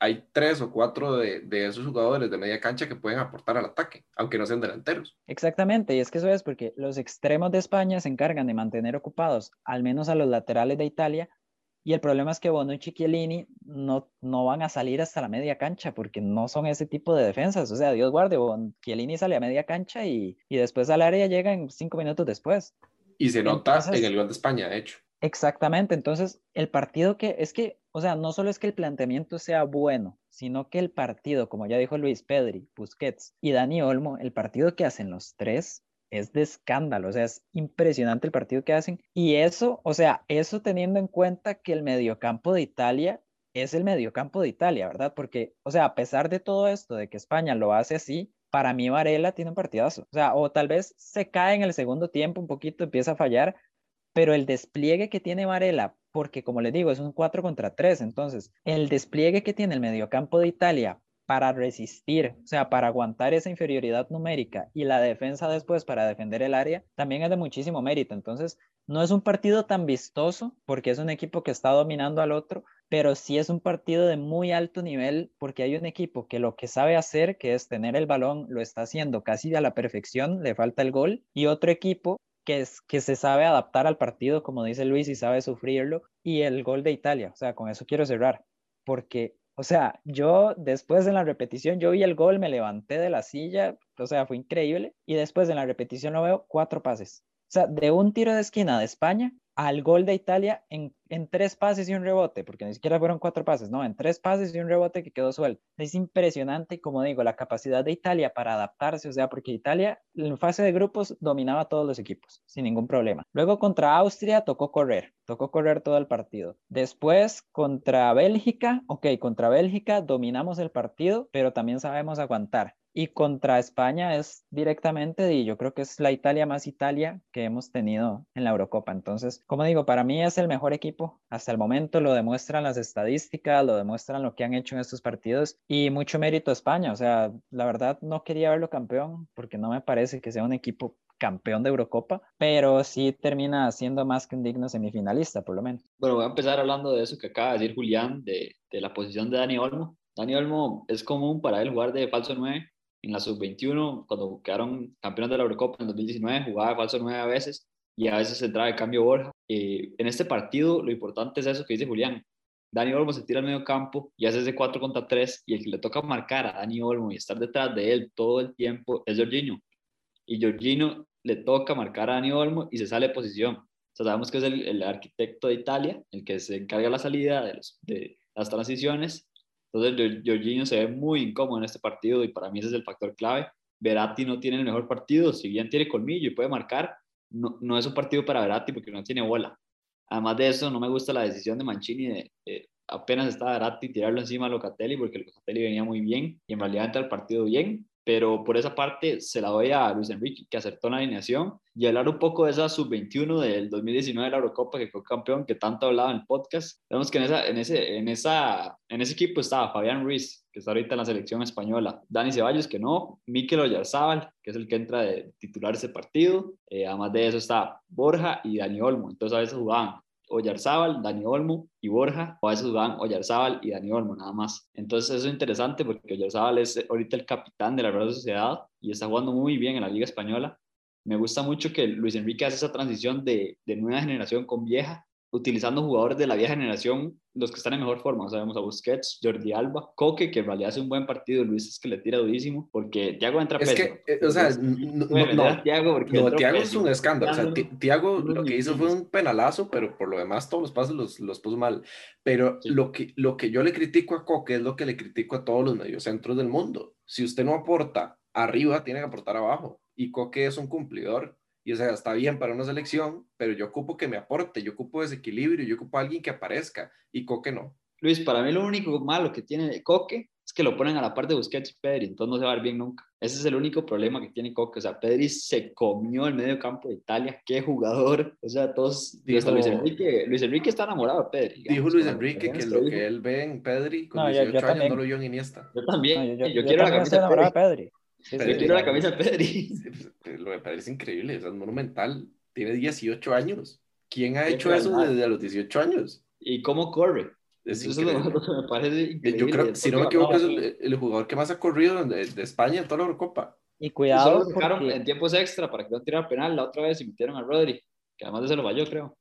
hay tres o cuatro de, de, esos jugadores de media cancha que pueden aportar al ataque, aunque no sean delanteros. Exactamente, y es que eso es porque los extremos de España se encargan de mantener ocupados, al menos a los laterales de Italia, y el problema es que Bonucci y Chiellini no, no van a salir hasta la media cancha porque no son ese tipo de defensas. O sea, Dios guarde, bon, Chiellini sale a media cancha y, y después al área llega en cinco minutos después. Y se nota en el gol de España, de hecho. Exactamente, entonces el partido que es que, o sea, no solo es que el planteamiento sea bueno, sino que el partido, como ya dijo Luis Pedri, Busquets y Dani Olmo, el partido que hacen los tres es de escándalo, o sea, es impresionante el partido que hacen. Y eso, o sea, eso teniendo en cuenta que el mediocampo de Italia es el mediocampo de Italia, ¿verdad? Porque, o sea, a pesar de todo esto, de que España lo hace así, para mí Varela tiene un partidazo. O sea, o tal vez se cae en el segundo tiempo un poquito, empieza a fallar, pero el despliegue que tiene Varela, porque como les digo, es un 4 contra 3, entonces el despliegue que tiene el mediocampo de Italia para resistir, o sea, para aguantar esa inferioridad numérica y la defensa después para defender el área, también es de muchísimo mérito. Entonces, no es un partido tan vistoso porque es un equipo que está dominando al otro, pero sí es un partido de muy alto nivel porque hay un equipo que lo que sabe hacer, que es tener el balón, lo está haciendo casi a la perfección, le falta el gol, y otro equipo que, es, que se sabe adaptar al partido, como dice Luis, y sabe sufrirlo, y el gol de Italia. O sea, con eso quiero cerrar, porque o sea, yo después de la repetición, yo vi el gol, me levanté de la silla, o sea, fue increíble. Y después de la repetición lo veo cuatro pases. O sea, de un tiro de esquina de España al gol de Italia en, en, tres pases y un rebote, porque ni siquiera fueron cuatro pases, no, en tres pases y un rebote que quedó suelto. Es impresionante como digo, la capacidad de Italia para adaptarse, o sea, porque Italia en fase de grupos dominaba todos los equipos sin ningún problema. Luego contra Austria tocó correr, tocó correr todo el partido. Después contra Bélgica, ok, contra Bélgica dominamos el partido, pero también sabemos aguantar. Y contra España es directamente, y yo creo que es la Italia más Italia que hemos tenido en la Eurocopa. Entonces, como digo, para mí es el mejor equipo. Hasta el momento lo demuestran las estadísticas, lo demuestran lo que han hecho en estos partidos y mucho mérito a España. O sea, la verdad no quería verlo campeón porque no me parece que sea un equipo campeón de Eurocopa, pero sí termina siendo más que un digno semifinalista, por lo menos. Bueno, voy a empezar hablando de eso que acaba de decir Julián, de, de la posición de Dani Olmo. Dani Olmo es común para él jugar de falso 9 en la sub-21, cuando quedaron campeones de la Eurocopa en 2019, jugaba de falso 9 a veces y a veces entraba de cambio Borja. Eh, en este partido lo importante es eso que dice Julián. Dani Olmo se tira al medio campo y hace ese 4 contra 3 y el que le toca marcar a Dani Olmo y estar detrás de él todo el tiempo es Jorginho. Y Jorginho le toca marcar a Dani Olmo y se sale de posición. O sea, sabemos que es el, el, arquitecto de Italia, el que se encarga de la salida de, los, de las transiciones entonces, Jorginho se ve muy incómodo en este partido y para mí ese es el factor clave. Veratti no tiene el mejor partido, si bien tiene colmillo y puede marcar, no, no es un partido para Veratti porque no tiene bola. Además de eso, no me gusta la decisión de Mancini de, apenas estaba Veratti tirarlo encima a Locatelli porque Locatelli venía muy bien y en realidad entra el partido bien pero por esa parte se la doy a Luis Enrique, que acertó la alineación, y hablar un poco de esa sub-21 del 2019 de la Eurocopa, que fue campeón, que tanto hablaba en el podcast. Vemos que en, esa, en, ese, en, esa, en ese equipo estaba Fabián Ruiz, que está ahorita en la selección española, Dani Ceballos, que no, Mikel Oyarzábal, que es el que entra de titular ese partido, eh, además de eso está Borja y Dani Olmo, entonces a veces jugaban Oyarzábal, Dani Olmo y Borja, o a veces jugaban Oyarzábal y Dani Olmo nada más. Entonces eso es interesante porque Oyarzábal es ahorita el capitán de la Real Sociedad y está jugando muy bien en la Liga Española. Me gusta mucho que Luis Enrique hace esa transición de, de nueva generación con vieja utilizando jugadores de la vieja generación, los que están en mejor forma. Sabemos a Busquets, Jordi Alba, Coque, que en realidad hace un buen partido, Luis es que le tira durísimo, porque Thiago entra es Que, eh, o sea, no, no, Thiago, es un escándalo. O sea, Thiago lo que hizo fue un penalazo, pero por lo demás todos los pasos los, los puso mal. Pero lo, que, lo que yo le critico a Coque es lo que le critico a todos los mediocentros del mundo. Si usted no aporta arriba, tiene que aportar abajo. Y Coque es un cumplidor y o sea, está bien para una selección, pero yo ocupo que me aporte, yo ocupo desequilibrio, yo ocupo a alguien que aparezca y Coque no. Luis, para mí lo único malo que tiene Coque es que lo ponen a la par de Busquets y Pedri, entonces no se va a ver bien nunca. Ese es el único problema que tiene Coque. O sea, Pedri se comió el medio campo de Italia. Qué jugador. O sea, todos. Dijo- Luis, Enrique, Luis Enrique está enamorado de Pedri. digamos, Dijo Luis Enrique que esto lo que él ve en Pedri con No, yo- 18 yo años también. no lo vio en Iniesta. Yo también. No, yo, yo, yo- yo quiero la también estoy camisa de enamorado Pedri. de Pedri. Sí, Yo quiero la camisa de Pedri. Pues, Lo de Pedri es increíble, o sea, es monumental. Tiene 18 años. ¿Quién ha hecho eso verdad. desde los 18 años? ¿Y cómo corre? Es Eso es lo que me parece increíble. Yo creo, si no me equivoco, es el, el jugador que más ha corrido de, de España en toda la Eurocopa. Y cuidado, lo sacaron porque- en tiempos extra para que no tirara penal la otra vez y metieron a Rodri, que además de se lo falló, creo.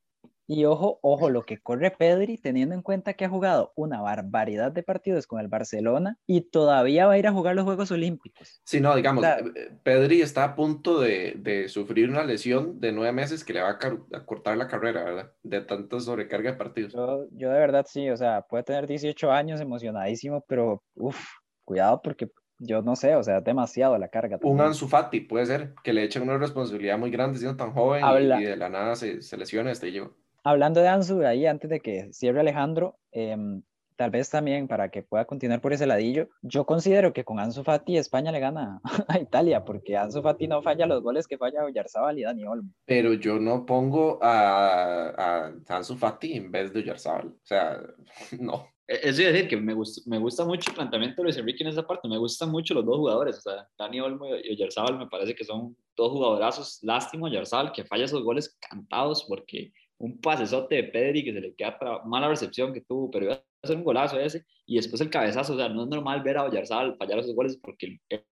Y ojo, ojo, lo que corre Pedri, teniendo en cuenta que ha jugado una barbaridad de partidos con el Barcelona y todavía va a ir a jugar los Juegos Olímpicos. Sí, no, digamos, Claro. eh, Pedri está a punto de, de sufrir una lesión de nueve meses que le va a, a cortar la carrera, ¿verdad? De tanta sobrecarga de partidos. Yo, yo de verdad sí, o sea, puede tener 18 años, emocionadísimo, pero uff, cuidado porque yo no sé, o sea, demasiado la carga. Un también. Ansu Fati puede ser que le echen una responsabilidad muy grande siendo tan joven y- Habla- y, de la nada se, se lesiona este llevo. Hablando de Ansu, ahí antes de que cierre Alejandro, em, tal vez también para que pueda continuar por ese ladillo, yo considero que con Ansu Fati España le gana a Italia, porque Ansu Fati no falla los goles que falla Oyarzabal y Dani Olmo. Pero yo no pongo a, a Ansu Fati en vez de Oyarzabal. O sea, no. Eh, Eso iba a decir que me gusta, me gusta mucho el planteamiento de Luis Enrique en esa parte. Me gustan mucho los dos jugadores. O sea, Dani Olmo y Oyarzabal me parece que son dos jugadorazos. Lástima Oyarzabal que falla esos goles cantados porque un pasesote de Pedri que se le queda tra- mala recepción que tuvo, pero iba a ser un golazo ese. Y después el cabezazo. O sea, no es normal ver a Oyarzabal fallar esos goles porque él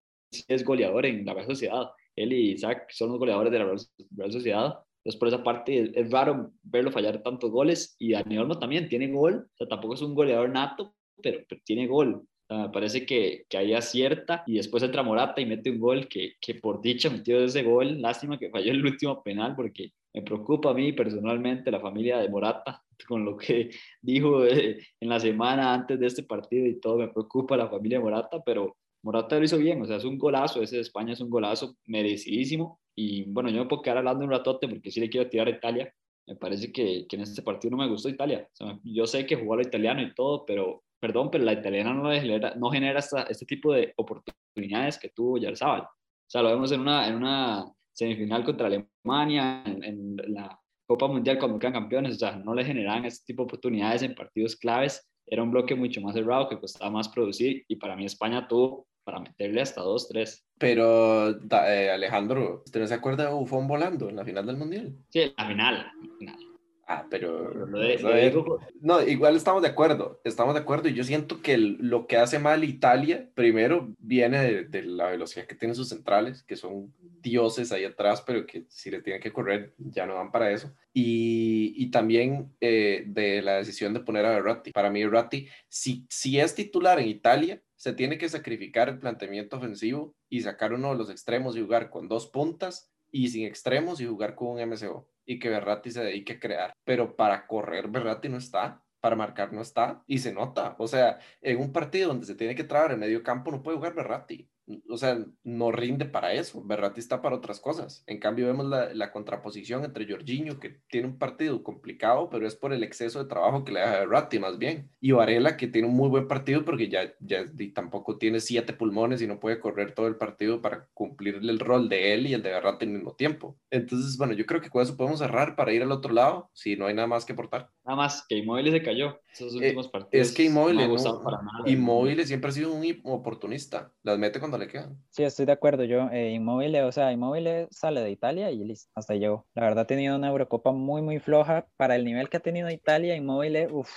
es goleador en la Real Sociedad. Él y Isaac son los goleadores de la Real, Sociedad. Entonces, por esa parte, es, raro verlo fallar tantos goles. Y Dani Olmo también tiene gol. O sea, tampoco es un goleador nato, pero, tiene gol. Sea, me parece que, que ahí acierta y después entra Morata y mete un gol que, que por dicha metió ese gol. Lástima que falló el último penal porque me preocupa a mí personalmente la familia de Morata con lo que dijo eh, en la semana antes de este partido y todo. Me preocupa la familia de Morata, pero Morata lo hizo bien. O sea, es un golazo. Ese de España es un golazo merecidísimo. Y bueno, yo me puedo quedar hablando un ratote porque sí le quiero tirar a Italia. Me parece que, que en este partido no me gustó Italia. O sea, yo sé que jugó a lo italiano y todo, pero perdón, pero la italiana no genera, no genera esta- este tipo de oportunidades que tuvo Yarzabal. O sea, lo vemos en una, en una semifinal contra Alemania, en, en la Copa Mundial cuando quedan campeones, o sea, no le generaban este tipo de oportunidades en partidos claves. Era un bloque mucho más cerrado que costaba más producir y para mí España tuvo para meterle hasta 2-3. Pero eh, Alejandro, ¿usted no se acuerda de Buffon volando en la final del Mundial? Sí, la final, la final. Ah, pero... De- de No, igual estamos de acuerdo, estamos de acuerdo y yo siento que el- lo que hace mal Italia, primero viene de, de la velocidad que tienen sus centrales, que son dioses ahí atrás, pero que si le tienen que correr ya no van para eso. Y, y también eh, de la decisión de poner a Verratti. Para mí Verratti, si, si es titular en Italia, se tiene que sacrificar el planteamiento ofensivo y sacar uno de los extremos y jugar con dos puntas y sin extremos y jugar con un MCO y que Berratti se dedique a crear. Pero para correr Berratti no está, para marcar no está y se nota. O sea, en un partido donde se tiene que trabar en medio campo no puede jugar Berratti. O sea, no rinde para eso. Berratti está para otras cosas. En cambio, vemos la, la contraposición entre Jorginho, que tiene un partido complicado, pero es por el exceso de trabajo que le da Berratti, más bien. Y Varela, que tiene un muy buen partido porque ya, ya tampoco tiene siete pulmones y no puede correr todo el partido para cumplir el rol de él y el de Berratti al mismo tiempo. Entonces, bueno, yo creo que con eso podemos cerrar para ir al otro lado, si no hay nada más que aportar. Nada más que Inmóvil se cayó. Esos Eh, últimos partidos. Es que Inmóvil, no no, siempre ha sido un oportunista. Las mete cuando le quedan. Sí, estoy de acuerdo. Yo, eh, Inmóvil, o sea, Inmóvil sale de Italia y listo, hasta ahí llegó. La verdad, ha tenido una Eurocopa muy, muy floja. Para el nivel que ha tenido Italia, Inmóvil, uff.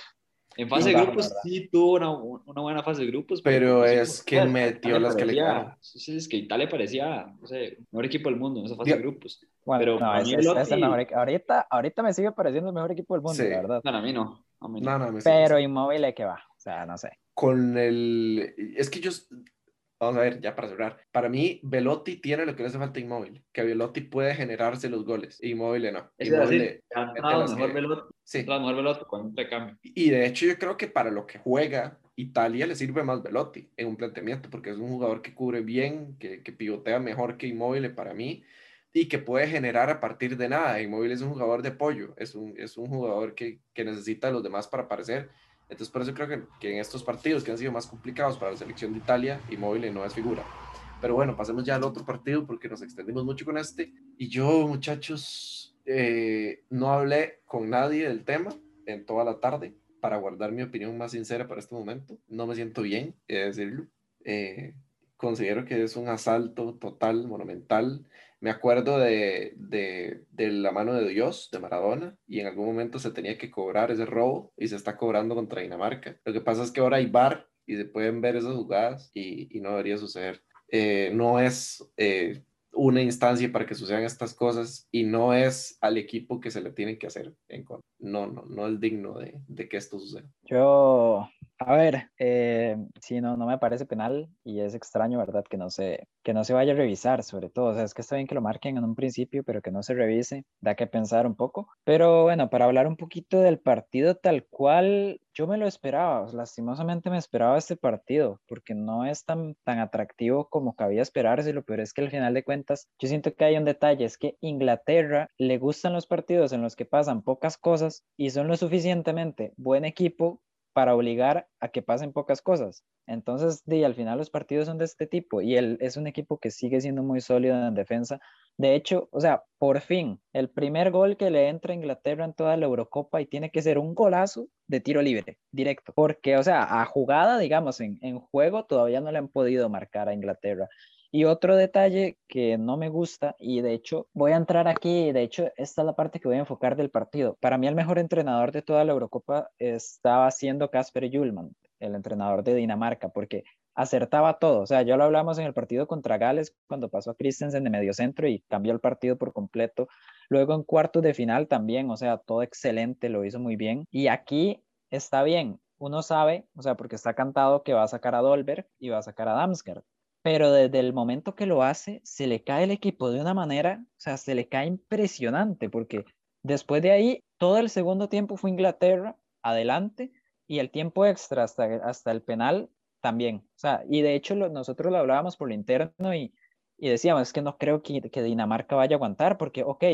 En fase de grupos sí tuvo una, una buena fase de grupos. Pero sí, es que Italia metió las que le quedaron. Es que Italia parecía, no sé, mejor equipo del mundo en esa fase de Diga- grupos. Bueno, Pero no, es, el mejor ahorita, ahorita me sigue pareciendo el mejor equipo del mundo, Sí. la verdad. Bueno, a mí no. A mí no. No, no, me Pero. Inmóvil, ¿qué va? O sea, no sé. Con el. Es que yo. Vamos a ver, ya para cerrar. Para mí, Velotti tiene lo que le hace falta a Inmóvil. Que Velotti puede generarse los goles. Inmóvil no. Inmóvil. mejor Velotti, Sí. mejor Velotti cuando entra de cambio. Y de hecho, yo creo que para lo que juega Italia le sirve más Velotti en un planteamiento, porque es un jugador que cubre bien, que, que pivotea mejor que Inmóvil para mí y que puede generar a partir de nada. Inmóvil es un jugador de apoyo, es un, es un jugador que, que necesita a los demás para aparecer. Entonces, por eso creo que, que en estos partidos que han sido más complicados para la selección de Italia, Inmóvil no es figura. Pero bueno, pasemos ya al otro partido porque nos extendimos mucho con este. Y yo, muchachos, eh, no hablé con nadie del tema en toda la tarde para guardar mi opinión más sincera para este momento. No me siento bien, he de decirlo. Eh, considero que es un asalto total, monumental. Me acuerdo de, de, de, la mano de Dios, de Maradona, y en algún momento se tenía que cobrar ese robo y se está cobrando contra Dinamarca. Lo que pasa es que ahora hay bar y se pueden ver esas jugadas y, y no debería suceder. Eh, no es eh, una instancia para que sucedan estas cosas y no es al equipo que se le tiene que hacer en. No, no, no es digno de, de que esto suceda. Yo, a ver, eh, sí, no, no me parece penal y es extraño, ¿verdad? Que no, se, que no se vaya a revisar, sobre todo. O sea, es que está bien que lo marquen en un principio, pero que no se revise, da que pensar un poco. Pero bueno, para hablar un poquito del partido tal cual, yo me lo esperaba, lastimosamente me esperaba este partido, porque no es tan, tan atractivo como cabía esperarse, lo peor es que al final de cuentas, yo siento que hay un detalle, es que Inglaterra le gustan los partidos en los que pasan pocas cosas y son lo suficientemente buen equipo para obligar a que pasen pocas cosas. Entonces, di, al final los partidos son de este tipo y él es un equipo que sigue siendo muy sólido en defensa. De hecho, o sea, por fin, el primer gol que le entra a Inglaterra en toda la Eurocopa y tiene que ser un golazo de tiro libre, directo. Porque, o sea, a jugada, digamos, en, en juego todavía no le han podido marcar a Inglaterra. Y otro detalle que no me gusta, y de hecho voy a entrar aquí, de hecho esta es la parte que voy a enfocar del partido. Para mí el mejor entrenador de toda la Eurocopa estaba siendo Casper Julman, el entrenador de Dinamarca, porque acertaba todo. O sea, ya lo hablamos en el partido contra Gales cuando pasó a Christensen de medio centro y cambió el partido por completo. Luego en cuartos de final también, o sea, todo excelente, lo hizo muy bien. Y aquí está bien, uno sabe, o sea, porque está cantado que va a sacar a Dolberg y va a sacar a Damsgaard pero desde el momento que lo hace, se le cae el equipo de una manera, o sea, se le cae impresionante, porque después de ahí, todo el segundo tiempo fue Inglaterra adelante y el tiempo extra hasta, hasta el penal también. O sea, y de hecho nosotros lo hablábamos por lo interno y, y decíamos, es que no creo que, que Dinamarca vaya a aguantar, porque, ok,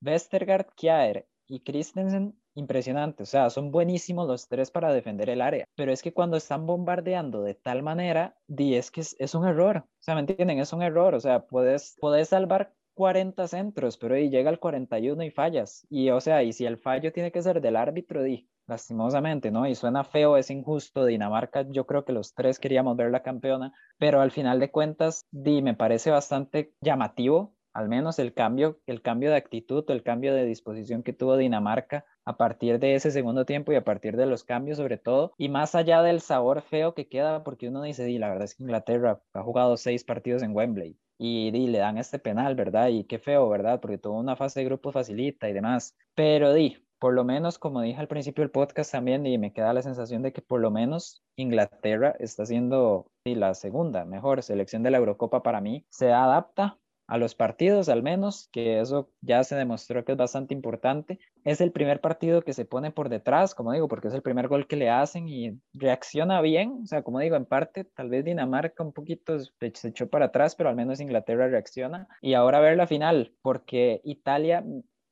Westergaard, Kjaer y Christensen impresionante, o sea, son buenísimos los tres para defender el área, pero es que cuando están bombardeando de tal manera, di, es que es, un error, o sea, ¿me entienden? Es un error, o sea, puedes, puedes salvar 40 centros, pero ahí llega el 41 y fallas, y o sea, y si el fallo tiene que ser del árbitro, di, lastimosamente, ¿no? Y suena feo, es injusto, Dinamarca, yo creo que los tres queríamos ver la campeona, pero al final de cuentas, di, me parece bastante llamativo al menos el cambio, el cambio de actitud, el cambio de disposición que tuvo Dinamarca a partir de ese segundo tiempo y a partir de los cambios sobre todo, y más allá del sabor feo que queda, porque uno dice, di, la verdad es que Inglaterra ha jugado seis partidos en Wembley y, di, le dan este penal, ¿verdad? Y qué feo, ¿verdad? Porque tuvo una fase de grupo facilita y demás, pero di, por lo menos, como dije al principio del podcast también, y me queda la sensación de que por lo menos Inglaterra está siendo la segunda mejor selección de la Eurocopa para mí, se adapta a los partidos al menos, que eso ya se demostró que es bastante importante. Es el primer partido que se pone por detrás, como digo, porque es el primer gol que le hacen y reacciona bien. O sea, como digo, en parte, tal vez Dinamarca un poquito se echó para atrás, pero al menos Inglaterra reacciona. Y ahora ver la final, porque Italia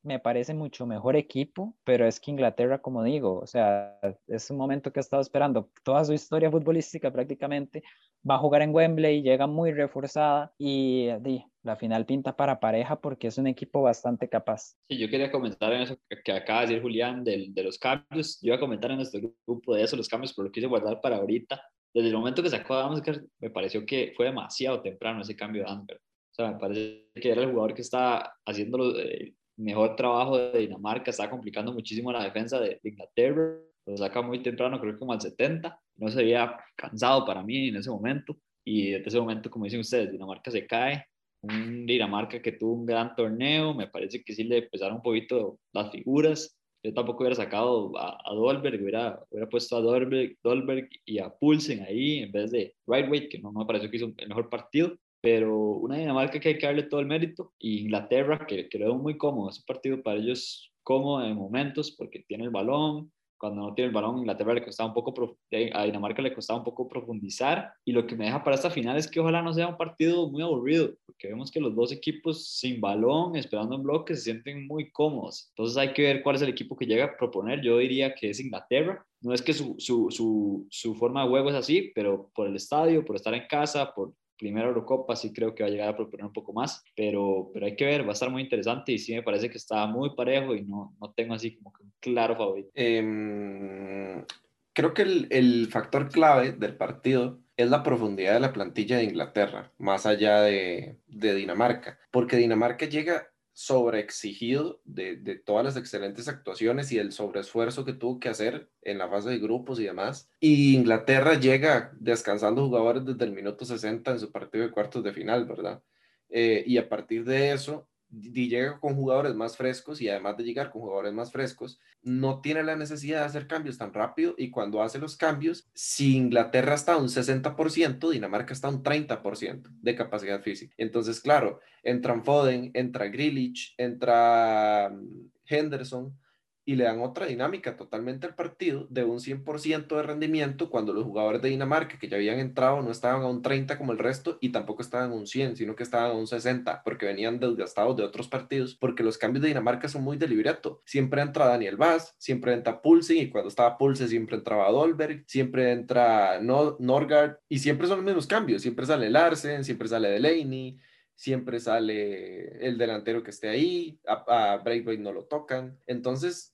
me parece mucho mejor equipo, pero es que Inglaterra, como digo, o sea, es un momento que ha estado esperando toda su historia futbolística prácticamente, va a jugar en Wembley, llega muy reforzada y di, la final pinta para pareja porque es un equipo bastante capaz. Sí, yo quería comentar en eso que acaba de decir Julián de, de los cambios, yo iba a comentar en nuestro grupo de eso, los cambios, pero lo quise guardar para ahorita. Desde el momento que sacó a me pareció que fue demasiado temprano ese cambio de Damsgaard. O sea, me parece que era el jugador que está haciendo eh, mejor trabajo de Dinamarca, está complicando muchísimo la defensa de, Inglaterra, lo saca muy temprano, creo que como al 70, no se veía cansado para mí en ese momento, y desde ese momento, como dicen ustedes, Dinamarca se cae, un Dinamarca que tuvo un gran torneo, me parece que sí le pesaron un poquito las figuras, yo tampoco hubiera sacado a, a Dolberg, hubiera, hubiera puesto a Dolberg, Dolberg y a Pulsen ahí en vez de Rightway, que no me pareció que hizo el mejor partido pero una Dinamarca que hay que darle todo el mérito y Inglaterra que, que lo veo muy cómodo, es un partido para ellos cómodo en momentos porque tiene el balón, cuando no tiene el balón Inglaterra le costaba un poco, a Dinamarca le costaba un poco profundizar. Y lo que me deja para esta final es que ojalá no sea un partido muy aburrido, porque vemos que los dos equipos sin balón, esperando en bloque, se sienten muy cómodos, entonces hay que ver cuál es el equipo que llega a proponer, yo diría que es Inglaterra, no es que su, su, su, su forma de juego es así, pero por el estadio, por estar en casa, por primera Eurocopa, sí creo que va a llegar a proponer un poco más, pero, pero hay que ver, va a estar muy interesante y sí me parece que está muy parejo y no, no tengo así como que un claro favorito. Em, creo que el, el, factor clave del partido es la profundidad de la plantilla de Inglaterra, más allá de, de Dinamarca, porque Dinamarca llega sobreexigido de, de todas las excelentes actuaciones y el sobreesfuerzo que tuvo que hacer en la fase de grupos y demás. Y Inglaterra llega descansando jugadores desde el minuto 60 en su partido de cuartos de final, ¿verdad? Eh, y a partir de eso, llega con jugadores más frescos y además de llegar con jugadores más frescos, no tiene la necesidad de hacer cambios tan rápido y cuando hace los cambios, si Inglaterra está a un 60%, Dinamarca está a un 30% de capacidad física. Entonces, claro, entran Foden, entra Grilich, entra mm, Henderson, y le dan otra dinámica totalmente al partido de un 100% de rendimiento cuando los jugadores de Dinamarca que ya habían entrado no estaban a un 30 como el resto y tampoco estaban a un 100, sino que estaban a un 60 porque venían desgastados de otros partidos porque los cambios de Dinamarca son muy de libreto. Siempre entra Daniel Vaz, siempre entra Pulsen y cuando estaba Pulse siempre entraba Dolberg, siempre entra no Norgard y siempre son los mismos cambios, siempre sale Larsen, siempre sale Delaney, siempre sale el delantero que esté ahí, a, a no lo tocan. Entonces,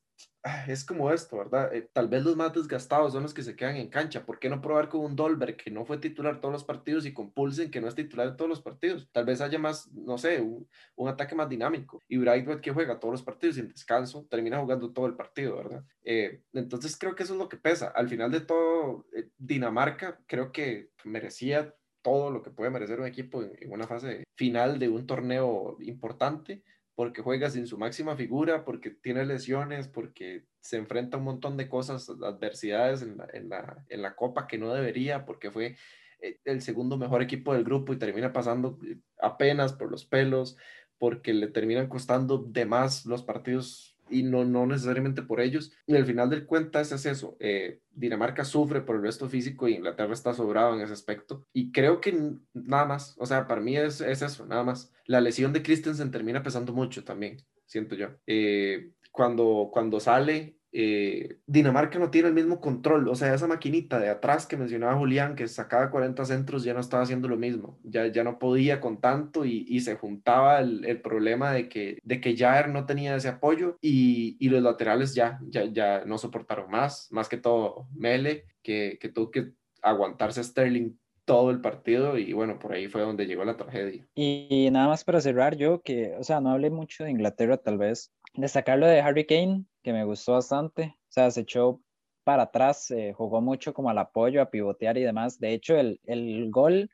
es como esto, ¿verdad? Eh, tal vez los más desgastados son los que se quedan en cancha. ¿Por qué no probar con un Dolberg que no fue titular todos los partidos y con Pulsen que no es titular en todos los partidos? Tal vez haya más, no sé, un, ataque más dinámico. Y Brightwood que juega todos los partidos sin descanso, termina jugando todo el partido, ¿verdad? Eh, entonces creo que eso es lo que pesa. Al final de todo, eh, Dinamarca creo que merecía todo lo que puede merecer un equipo en una fase final de un torneo importante porque juega sin su máxima figura, porque tiene lesiones, porque se enfrenta a un montón de cosas, adversidades en la, en la, en la Copa que no debería, porque fue eh, el segundo mejor equipo del grupo y termina pasando eh, apenas por los pelos, porque le terminan costando de más los partidos y no, no necesariamente por ellos. Y al final del cuenta es eso. Eh, Dinamarca sufre por el resto físico y Inglaterra está sobrado en ese aspecto. Y creo que nada más, o sea, para mí es, es eso, nada más. La lesión de Christensen termina pesando mucho también, siento yo. Eh, cuando, cuando sale eh, Dinamarca no tiene el mismo control, o sea, esa maquinita de atrás que mencionaba Julián, que sacaba 40 centros, ya no estaba haciendo lo mismo, ya, ya no podía con tanto y, y se juntaba el, problema de que, de que Jair no tenía ese apoyo y, y, los laterales ya, ya, ya no soportaron más, más que todo Mele, que, tuvo que aguantarse Sterling todo el partido y bueno, por ahí fue donde llegó la tragedia. Y, nada más para cerrar yo, que, o sea, no hablé mucho de Inglaterra tal vez, destacar lo de Harry Kane, que me gustó bastante. O sea, se echó para atrás, eh, jugó mucho como al apoyo, a pivotear y demás. De hecho, el, el gol,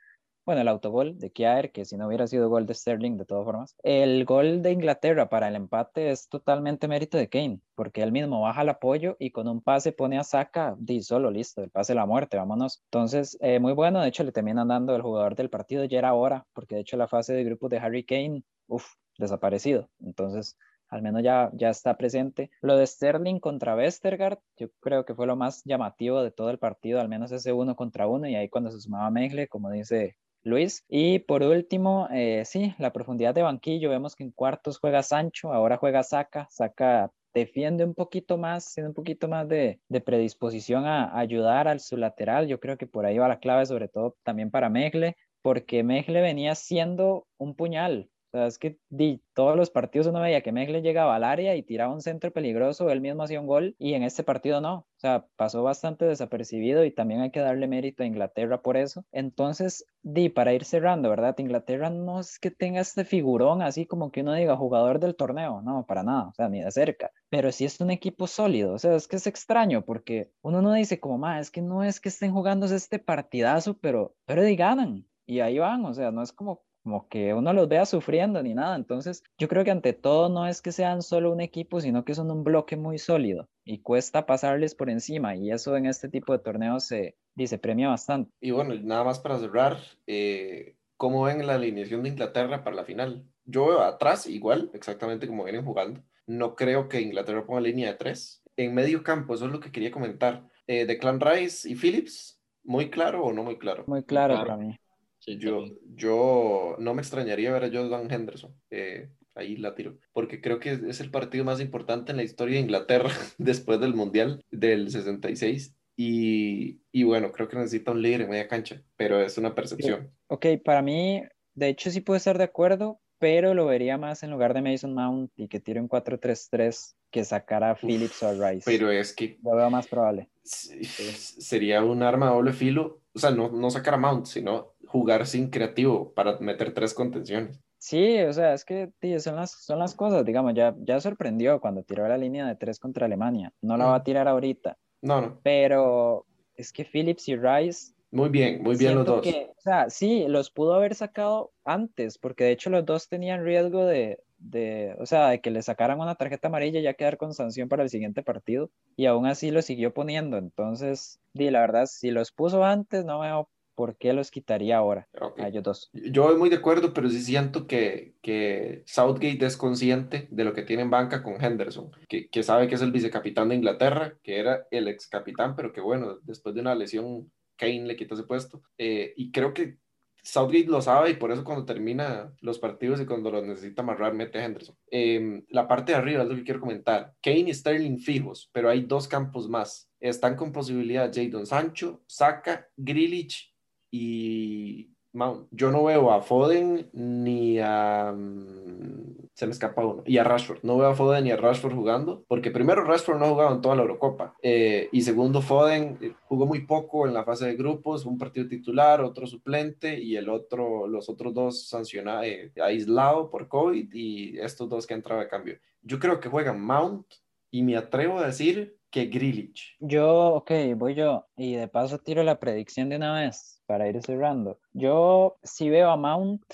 bueno, el autogol de Kjaer, que si no hubiera sido gol de Sterling, de todas formas, el gol de Inglaterra para el empate es totalmente mérito de Kane, porque él mismo baja el apoyo y con un pase pone a Saka, di solo, listo, el pase de la muerte, vámonos. Entonces, eh, muy bueno, de hecho le terminan dando el jugador del partido, ya era hora, porque de hecho la fase de grupos de Harry Kane, uff, desaparecido. Entonces, al menos ya, ya está presente. Lo de Sterling contra Westergaard, yo creo que fue lo más llamativo de todo el partido, al menos ese uno contra uno, y ahí cuando se sumaba Megle, como dice Luis. Y por último, eh, sí, la profundidad de banquillo, vemos que en cuartos juega Sancho, ahora juega Saca, Saca defiende un poquito más, tiene un poquito más de, predisposición a, a, ayudar al su lateral. Yo creo que por ahí va la clave, sobre todo también para Megle, porque Megle venía siendo un puñal sea, es que di, todos los partidos uno veía que Megle llegaba al área y tiraba un centro peligroso, él mismo hacía un gol y en este partido no. O sea, pasó bastante desapercibido y también hay que darle mérito a Inglaterra por eso. Entonces, di, para ir cerrando, ¿verdad? Inglaterra no es que tenga este figurón así como que uno diga jugador del torneo, no, para nada, o sea, ni de cerca. Pero sí es un equipo sólido, o sea, es que es extraño porque uno no dice como, más, es que no es que estén jugándose este partidazo, pero, pero di ganan. Y ahí van, o sea, no es como como que uno los vea sufriendo ni nada. Entonces, yo creo que ante todo no es que sean solo un equipo, sino que son un bloque muy sólido y cuesta pasarles por encima y eso en este tipo de torneos se dice premia bastante. Y bueno, nada más para cerrar, eh, ¿cómo ven la alineación de Inglaterra para la final? Yo veo atrás igual, exactamente como vienen jugando. No creo que Inglaterra ponga línea de tres. En medio campo, eso es lo que quería comentar. Eh, de Clan Rice y Phillips, ¿muy claro o no muy claro? Muy claro, claro. para mí yo, yo no me extrañaría ver a Jordan Henderson. Eh, ahí la tiro. Porque creo que es el partido más importante en la historia de Inglaterra después del Mundial del 66. Y, Y bueno, creo que necesita un líder en media cancha, pero es una percepción. Ok, para mí, de hecho sí puedo estar de acuerdo, pero lo vería más en lugar de Mason Mount y que tire un 4-3-3 que sacar a Phillips o a Rice. Pero es que Lo veo más probable. sería un arma de doble filo. O sea, no, no sacar a Mount, sino jugar sin creativo para meter tres contenciones. Sí, o sea, es que tío, son las, son las cosas, digamos, ya, ya sorprendió cuando tiró la línea de tres contra Alemania. No la va a Mm. tirar ahorita, No, no. pero es que Phillips y Rice Muy bien, muy bien los dos. que, o sea, sí, los pudo haber sacado antes, porque de hecho los dos tenían riesgo de, de, o sea, de que le sacaran una tarjeta amarilla y ya quedar con sanción para el siguiente partido, y aún así los siguió poniendo. Entonces, di, la verdad, si los puso antes, no veo por qué los quitaría ahora Ok. a ellos dos. Yo voy muy de acuerdo, pero sí siento que, que Southgate es consciente de lo que tiene en banca con Henderson, que, que sabe que es el vicecapitán de Inglaterra, que era el ex capitán, pero que bueno, después de una lesión, Kane le quitó ese puesto. Eh, y creo que Southgate lo sabe y por eso cuando termina los partidos y cuando los necesita amarrar, mete a Henderson. Eh, la parte de arriba es lo que quiero comentar. Kane y Sterling fijos, pero hay dos campos más. Están con posibilidad Jadon Sancho, Saka, Grilich y Mount. Yo no veo a Foden ni a... mm, Se me escapa uno. Y a Rashford. No veo a Foden ni a Rashford jugando, porque primero Rashford no ha jugado en toda la Eurocopa. eh, y segundo, Foden eh, jugó muy poco en la fase de grupos, un partido titular, otro suplente y el otro, los otros dos sancionados, eh, aislado por COVID y estos dos que han entrado de cambio. Yo creo que juegan Mount y me atrevo a decir que Grilich. Yo, ok, voy yo, y de paso tiro la predicción de una vez para ir cerrando. Yo sí veo a Mount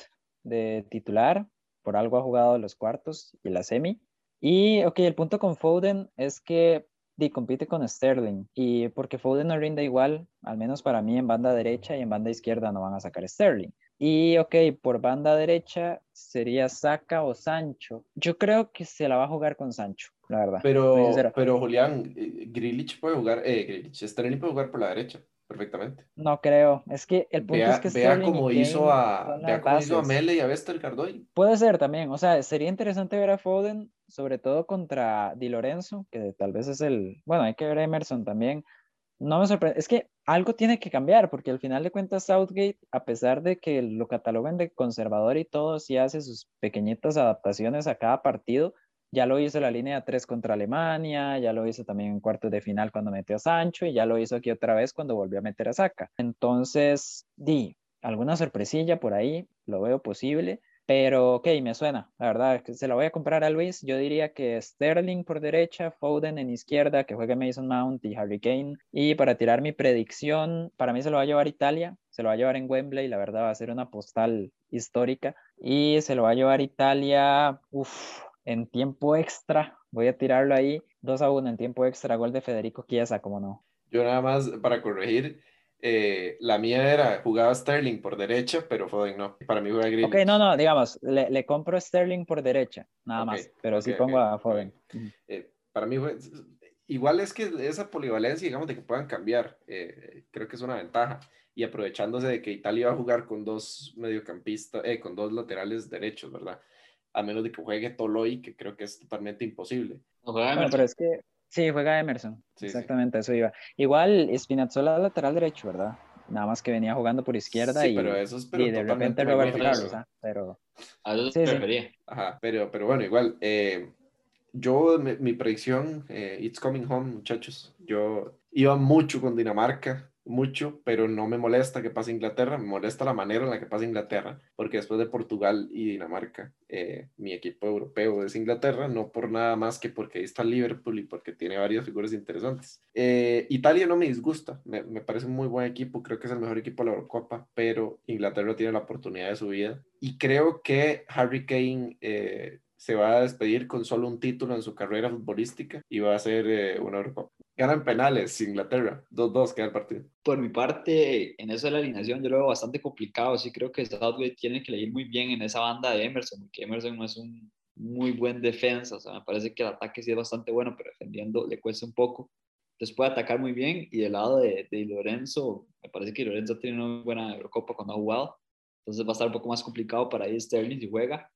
de titular, por algo ha jugado los cuartos y la semi. Y, ok, el punto con Foden es que di, compite con Sterling, y porque Foden no rinde igual, al menos para mí en banda derecha y en banda izquierda no van a sacar Sterling. Y, ok, por banda derecha sería Saka o Sancho. Yo creo que se la va a jugar con Sancho, la verdad. Pero, pero Julián, eh, Grilich puede jugar, eh, Grilich, Sterling puede jugar por la derecha, perfectamente. No creo, es que el punto Vea, es que vea Kane hizo a, vea hizo a. Mele y a Westergaard hoy. Puede ser también, o sea, sería interesante ver a Foden, sobre todo contra Di Lorenzo, que tal vez es el, bueno, hay que ver a Emerson también. No me sorprende, es que algo tiene que cambiar, porque al final de cuentas Southgate, a pesar de que lo cataloguen de conservador y todo, sí hace sus pequeñitas adaptaciones a cada partido. Ya lo hizo la línea 3 contra Alemania, ya lo hizo también en cuartos de final cuando metió a Sancho y ya lo hizo aquí otra vez cuando volvió a meter a Saka. Entonces, di, alguna sorpresilla por ahí, lo veo posible, pero ok, me suena, la verdad, que se la voy a comprar a Luis. Yo diría que Sterling por derecha, Foden en izquierda, que juegue Mason Mount y Harry Kane. Y para tirar mi predicción, para mí se lo va a llevar Italia, se lo va a llevar en Wembley, la verdad va a ser una postal histórica. Y se lo va a llevar Italia, uff, en tiempo extra, voy a tirarlo ahí, 2 a 1 en tiempo extra, gol de Federico Chiesa, como no. Yo nada más para corregir, eh, la mía era jugaba Sterling por derecha, pero Foden no. Para mí juega Grilich. Ok, no, no, digamos, le, le compro a Sterling por derecha, nada más, pero sí ok, pongo a. Foden. Eh, para mí fue- igual es que esa polivalencia, digamos, de que puedan cambiar, eh, creo que es una ventaja. Y aprovechándose de que Italia va a jugar con dos mediocampistas, eh, con dos laterales derechos, ¿verdad? A menos de que juegue Toloi, que creo que es totalmente imposible. Bueno, pero es que sí, juega Emerson. Sí, sí. Exactamente, eso iba. Igual Spinazzola lateral derecho, ¿verdad? Nada más que venía jugando por izquierda Sí, y, pero eso es pero y de repente Roberto. Carlos, ¿ah? Pero A eso refería. Ajá, pero, pero bueno, igual, eh, yo, mi, mi predicción, eh, It's Coming Home, muchachos, yo iba mucho con Dinamarca, mucho, pero no me molesta que pase Inglaterra, me molesta la manera en la que pasa Inglaterra, porque después de Portugal y Dinamarca, eh, mi equipo europeo es Inglaterra, no por nada más que porque ahí está Liverpool y porque tiene varias figuras interesantes. Eh, Italia no me disgusta, me, parece un muy buen equipo, creo que es el mejor equipo de la Eurocopa, pero Inglaterra tiene la oportunidad de su vida y creo que Harry Kane eh, se va a despedir con solo un título en su carrera futbolística y va a ser eh, una Eurocopa. Ganan penales Inglaterra, 2-2 queda el partido. Por mi parte, en eso de la alineación yo lo veo bastante complicado. Sí creo que Southgate tiene que leer muy bien en esa banda de Emerson, porque Emerson no es un muy buen defensa. O sea, me parece que el ataque sí es bastante bueno, pero defendiendo le cuesta un poco. Entonces puede atacar muy bien. Y del lado de, de Lorenzo, me parece que Lorenzo tiene una buena Eurocopa cuando ha jugado. Entonces va a estar un poco más complicado para ir Sterling si juega.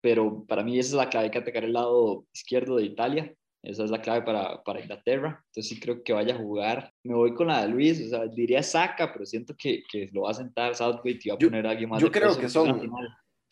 Pero para mí esa es la clave, hay que atacar el lado izquierdo de Italia. Esa es la clave para, para Inglaterra. Entonces sí creo que vaya a jugar. Me voy con la de Luis, o sea, diría Saka, pero siento que, que lo va a sentar Southgate y va a Yo- poner a alguien más. yo creo que son-.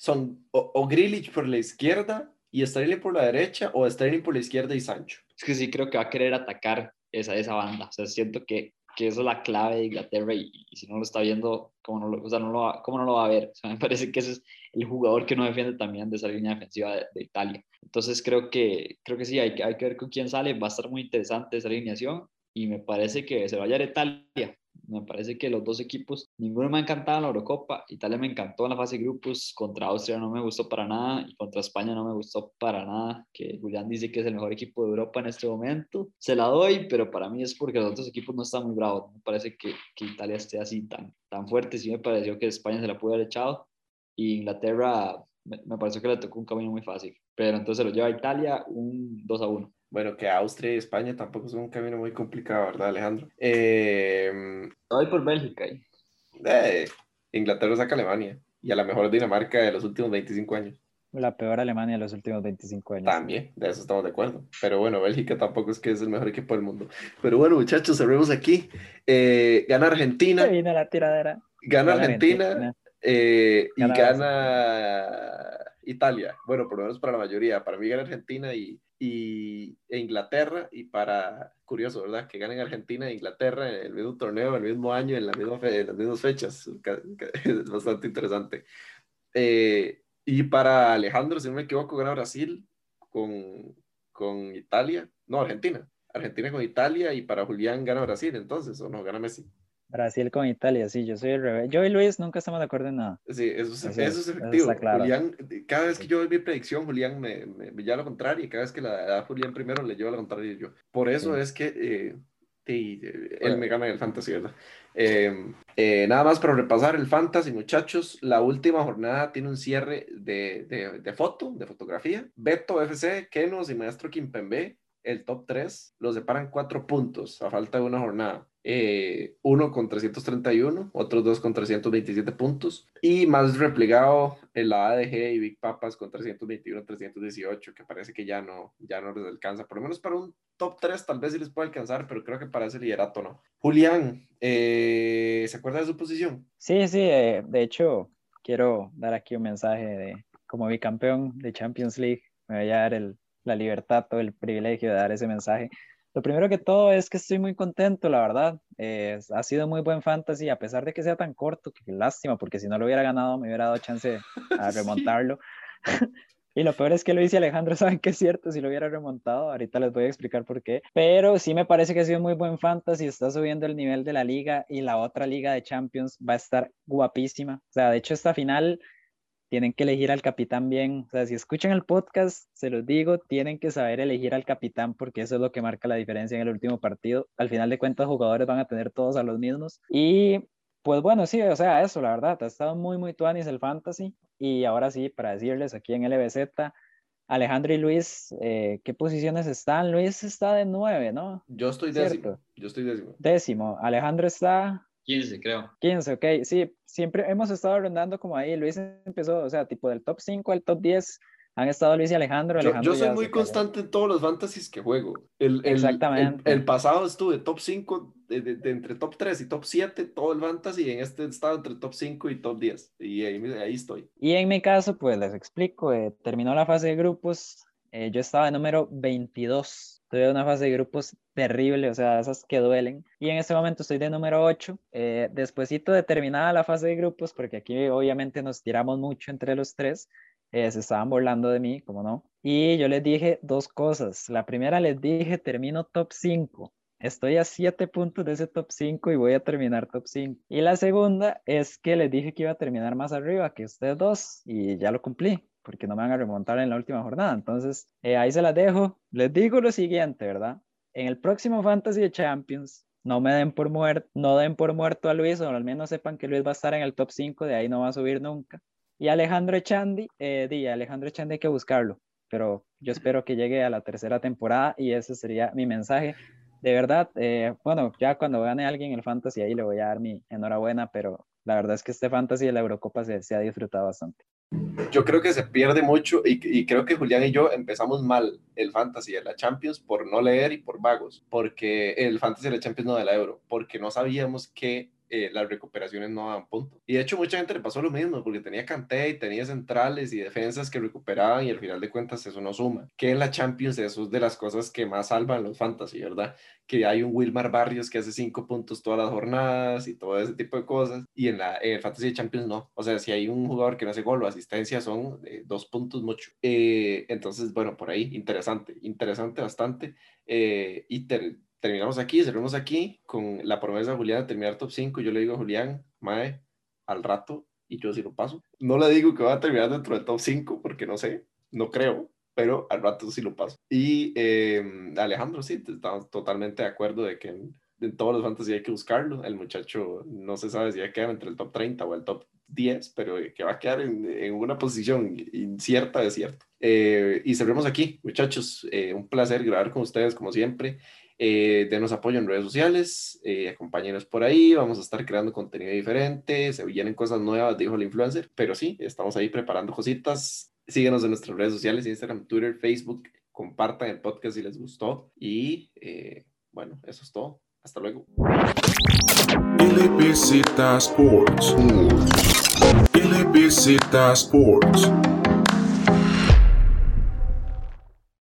Son o, o Grealish por la izquierda y Sterling por la derecha, o Sterling por la izquierda y Sancho. Es que sí creo que va a querer atacar esa, esa banda. O sea, siento que, que esa es la clave de Inglaterra y, y si no lo está viendo, ¿cómo no lo, o sea, no lo va, cómo no lo va a ver? O sea, me parece que ese es el jugador que no defiende también de esa línea defensiva de, de Italia. Entonces creo que, creo que sí, hay, hay que ver con quién sale. Va a estar muy interesante esa alineación y me parece que se va a hallar Italia. Me parece que los dos equipos, ninguno me ha encantado en la Eurocopa. Italia me encantó en la fase de grupos, contra Austria no me gustó para nada y contra España no me gustó para nada. Que Julián dice que es el mejor equipo de Europa en este momento. Se la doy, pero para mí es porque los otros equipos no están muy bravos. Me parece que, que Italia esté así tan, tan fuerte. Sí me pareció que España se la pudo haber echado y Inglaterra me, me pareció que le tocó un camino muy fácil. Pero entonces lo lleva a Italia un 2 a 1. Bueno, que Austria y España tampoco son un camino muy complicado, ¿verdad, Alejandro? Eh, por Bélgica eh, Inglaterra saca Alemania y a la mejor Dinamarca de los últimos 25 años. La peor Alemania de los últimos 25 años. También, de eso estamos de acuerdo. Pero bueno, Bélgica tampoco es que es el mejor equipo del mundo. Pero bueno, muchachos, cerremos aquí. Eh, gana Argentina, Se vino la tiradera. gana Gana Argentina, Argentina. eh, y Gana gana Italia. Bueno, por lo menos para la mayoría. Para mí gana Argentina y, y e Inglaterra. Y para, curioso, ¿verdad? Que ganen Argentina e Inglaterra en el mismo torneo, en el mismo año, en, la misma fe- en las mismas fechas. Es bastante interesante. Eh, y para Alejandro, si no me equivoco, gana Brasil con, con Italia. No, Argentina. Argentina con Italia y para Julián gana Brasil, entonces, o no, gana Messi. Brasil con Italia, sí, yo soy el revés. Yo y Luis nunca estamos de acuerdo en nada. Sí, eso es, Eso- eso es eso efectivo. está claro. Julián, cada vez que yo doy mi predicción, Julián me, me, me lleva a lo contrario y cada vez que la da Julián primero le lleva a lo contrario yo. Por eso Sí. es que eh, sí, eh, él Bueno. me gana en el fantasy, ¿verdad? Eh, eh, nada más para repasar el fantasy, muchachos. La última jornada tiene un cierre de, de, de foto, de fotografía. Beto FC, Kenos y Maestro Kimpembe, el top 3, los separan cuatro puntos a falta de una jornada. Eh, uno con 331, otros dos con 327 puntos. Y más replegado el ADG y Big Papas con 321, 318, que parece que ya no, ya no les alcanza. Por lo menos para un top 3 tal vez sí les puede alcanzar, pero creo que para ese liderato no. Julián, eh, ¿se acuerda de su posición? Sí, sí, eh, de hecho, quiero dar aquí un mensaje de, como bicampeón de Champions League, me voy a dar el, la libertad o el privilegio de dar ese mensaje. Lo primero que todo es que estoy muy contento, la verdad. Eh, ha sido muy buen fantasy, a pesar de que sea tan corto, que lástima, porque si no lo hubiera ganado me hubiera dado chance a Sí. remontarlo. Y lo peor es que Luis y Alejandro saben que es cierto si lo hubiera remontado. Ahorita les voy a explicar por qué. Pero sí me parece que ha sido muy buen fantasy. Está subiendo el nivel de la liga y la otra liga de Champions va a estar guapísima. O sea, de hecho, esta final tienen que elegir al capitán bien. O sea, si escuchan el podcast, se los digo, tienen que saber elegir al capitán porque eso es lo que marca la diferencia en el último partido. Al final de cuentas, jugadores van a tener todos a los mismos. Y pues bueno, sí, o sea, eso, la verdad, ha estado muy, muy tuanis el fantasy. Y ahora sí, para decirles aquí en LBZ, Alejandro y Luis, eh, ¿qué posiciones están? Luis está de nueve, ¿no? Yo estoy décimo. Cierto. Yo estoy décimo. Décimo. Alejandro está 15, creo. 15, ok. Sí, siempre hemos estado rondando como ahí. Luis empezó, o sea, tipo del top 5 al top 10. Han estado Luis y Alejandro. Yo, Alejandro yo soy ya muy se cayó. constante en todos los fantasies que juego. El, el- Exactamente. El, el pasado estuve top 5, de, de- de entre top 3 y top 7, todo el fantasy, y en este estado entre top 5 y top 10. Y ahí, ahí estoy. Y en mi caso, pues les explico, eh, terminó la fase de grupos, eh, yo estaba de número 22, tuve una fase de grupos terrible, o sea, esas que duelen, y en este momento estoy de número 8, eh, despuésito de terminada la fase de grupos, porque aquí obviamente nos tiramos mucho entre los tres, eh, se estaban burlando de mí, como no, y yo les dije dos cosas, la primera les dije, termino top 5, Estoy a 7 puntos de ese top 5 y voy a terminar top 5. Y la segunda es que les dije que iba a terminar más arriba que ustedes dos y ya lo cumplí porque no me van a remontar en la última jornada. Entonces, eh, ahí se las dejo. Les digo lo siguiente, ¿verdad? En el próximo Fantasy Champions, no me den por muerto, no den por muerto a Luis, o al menos sepan que Luis va a estar en el top 5, de ahí no va a subir nunca. Y Alejandro Echandi, eh, di, Alejandro Echandi hay que buscarlo, pero yo espero que llegue a la tercera temporada y ese sería mi mensaje de verdad, eh, bueno, ya cuando gane alguien el fantasy ahí le voy a dar mi enhorabuena, pero la verdad es que este fantasy de la Eurocopa se ha disfrutado bastante. Yo creo que se pierde mucho y, creo que Julián y yo empezamos mal el Fantasy de la Champions por no leer y por vagos, porque el Fantasy de la Champions no de la Euro, porque no sabíamos que eh, las recuperaciones no daban punto. Y de hecho mucha gente le pasó lo mismo, porque tenía Canté y tenía centrales y defensas que recuperaban y al final de cuentas eso no suma. Que en la Champions eso es de las cosas que más salvan los fantasy, ¿verdad? Que hay un Wilmar Barrios que hace cinco puntos todas las jornadas y todo ese tipo de cosas. Y en, la, el Fantasy Champions no. O sea, si hay un jugador que no hace gol o asistencia son eh, dos puntos mucho. Eh, entonces, bueno, por ahí, interesante, interesante bastante. y terminamos aquí, cerramos aquí con la promesa de Julián de terminar top 5. Yo le digo a Julián, Mae, al rato, y yo sí lo paso. No le digo que va a terminar dentro del top 5 porque no sé, no creo, pero al rato sí lo paso. Y eh, Alejandro, sí, estamos totalmente de acuerdo de que en, todos los fantasy hay que buscarlo. El muchacho no se sabe si va a quedar entre el top 30 o el top 10, pero que va a quedar en, una posición incierta de cierto. Eh, y cerremos aquí, muchachos. Eh, un placer grabar con ustedes como siempre. Eh, denos apoyo en redes sociales, eh, acompáñenos por ahí, vamos a estar creando contenido diferente, se vienen cosas nuevas, dijo el influencer, pero sí, estamos ahí preparando cositas. Síguenos en nuestras redes sociales, Instagram, Twitter, Facebook, compartan el podcast si les gustó y eh, bueno, eso es todo. Hasta luego. LPZ Sports. LPZ Sports.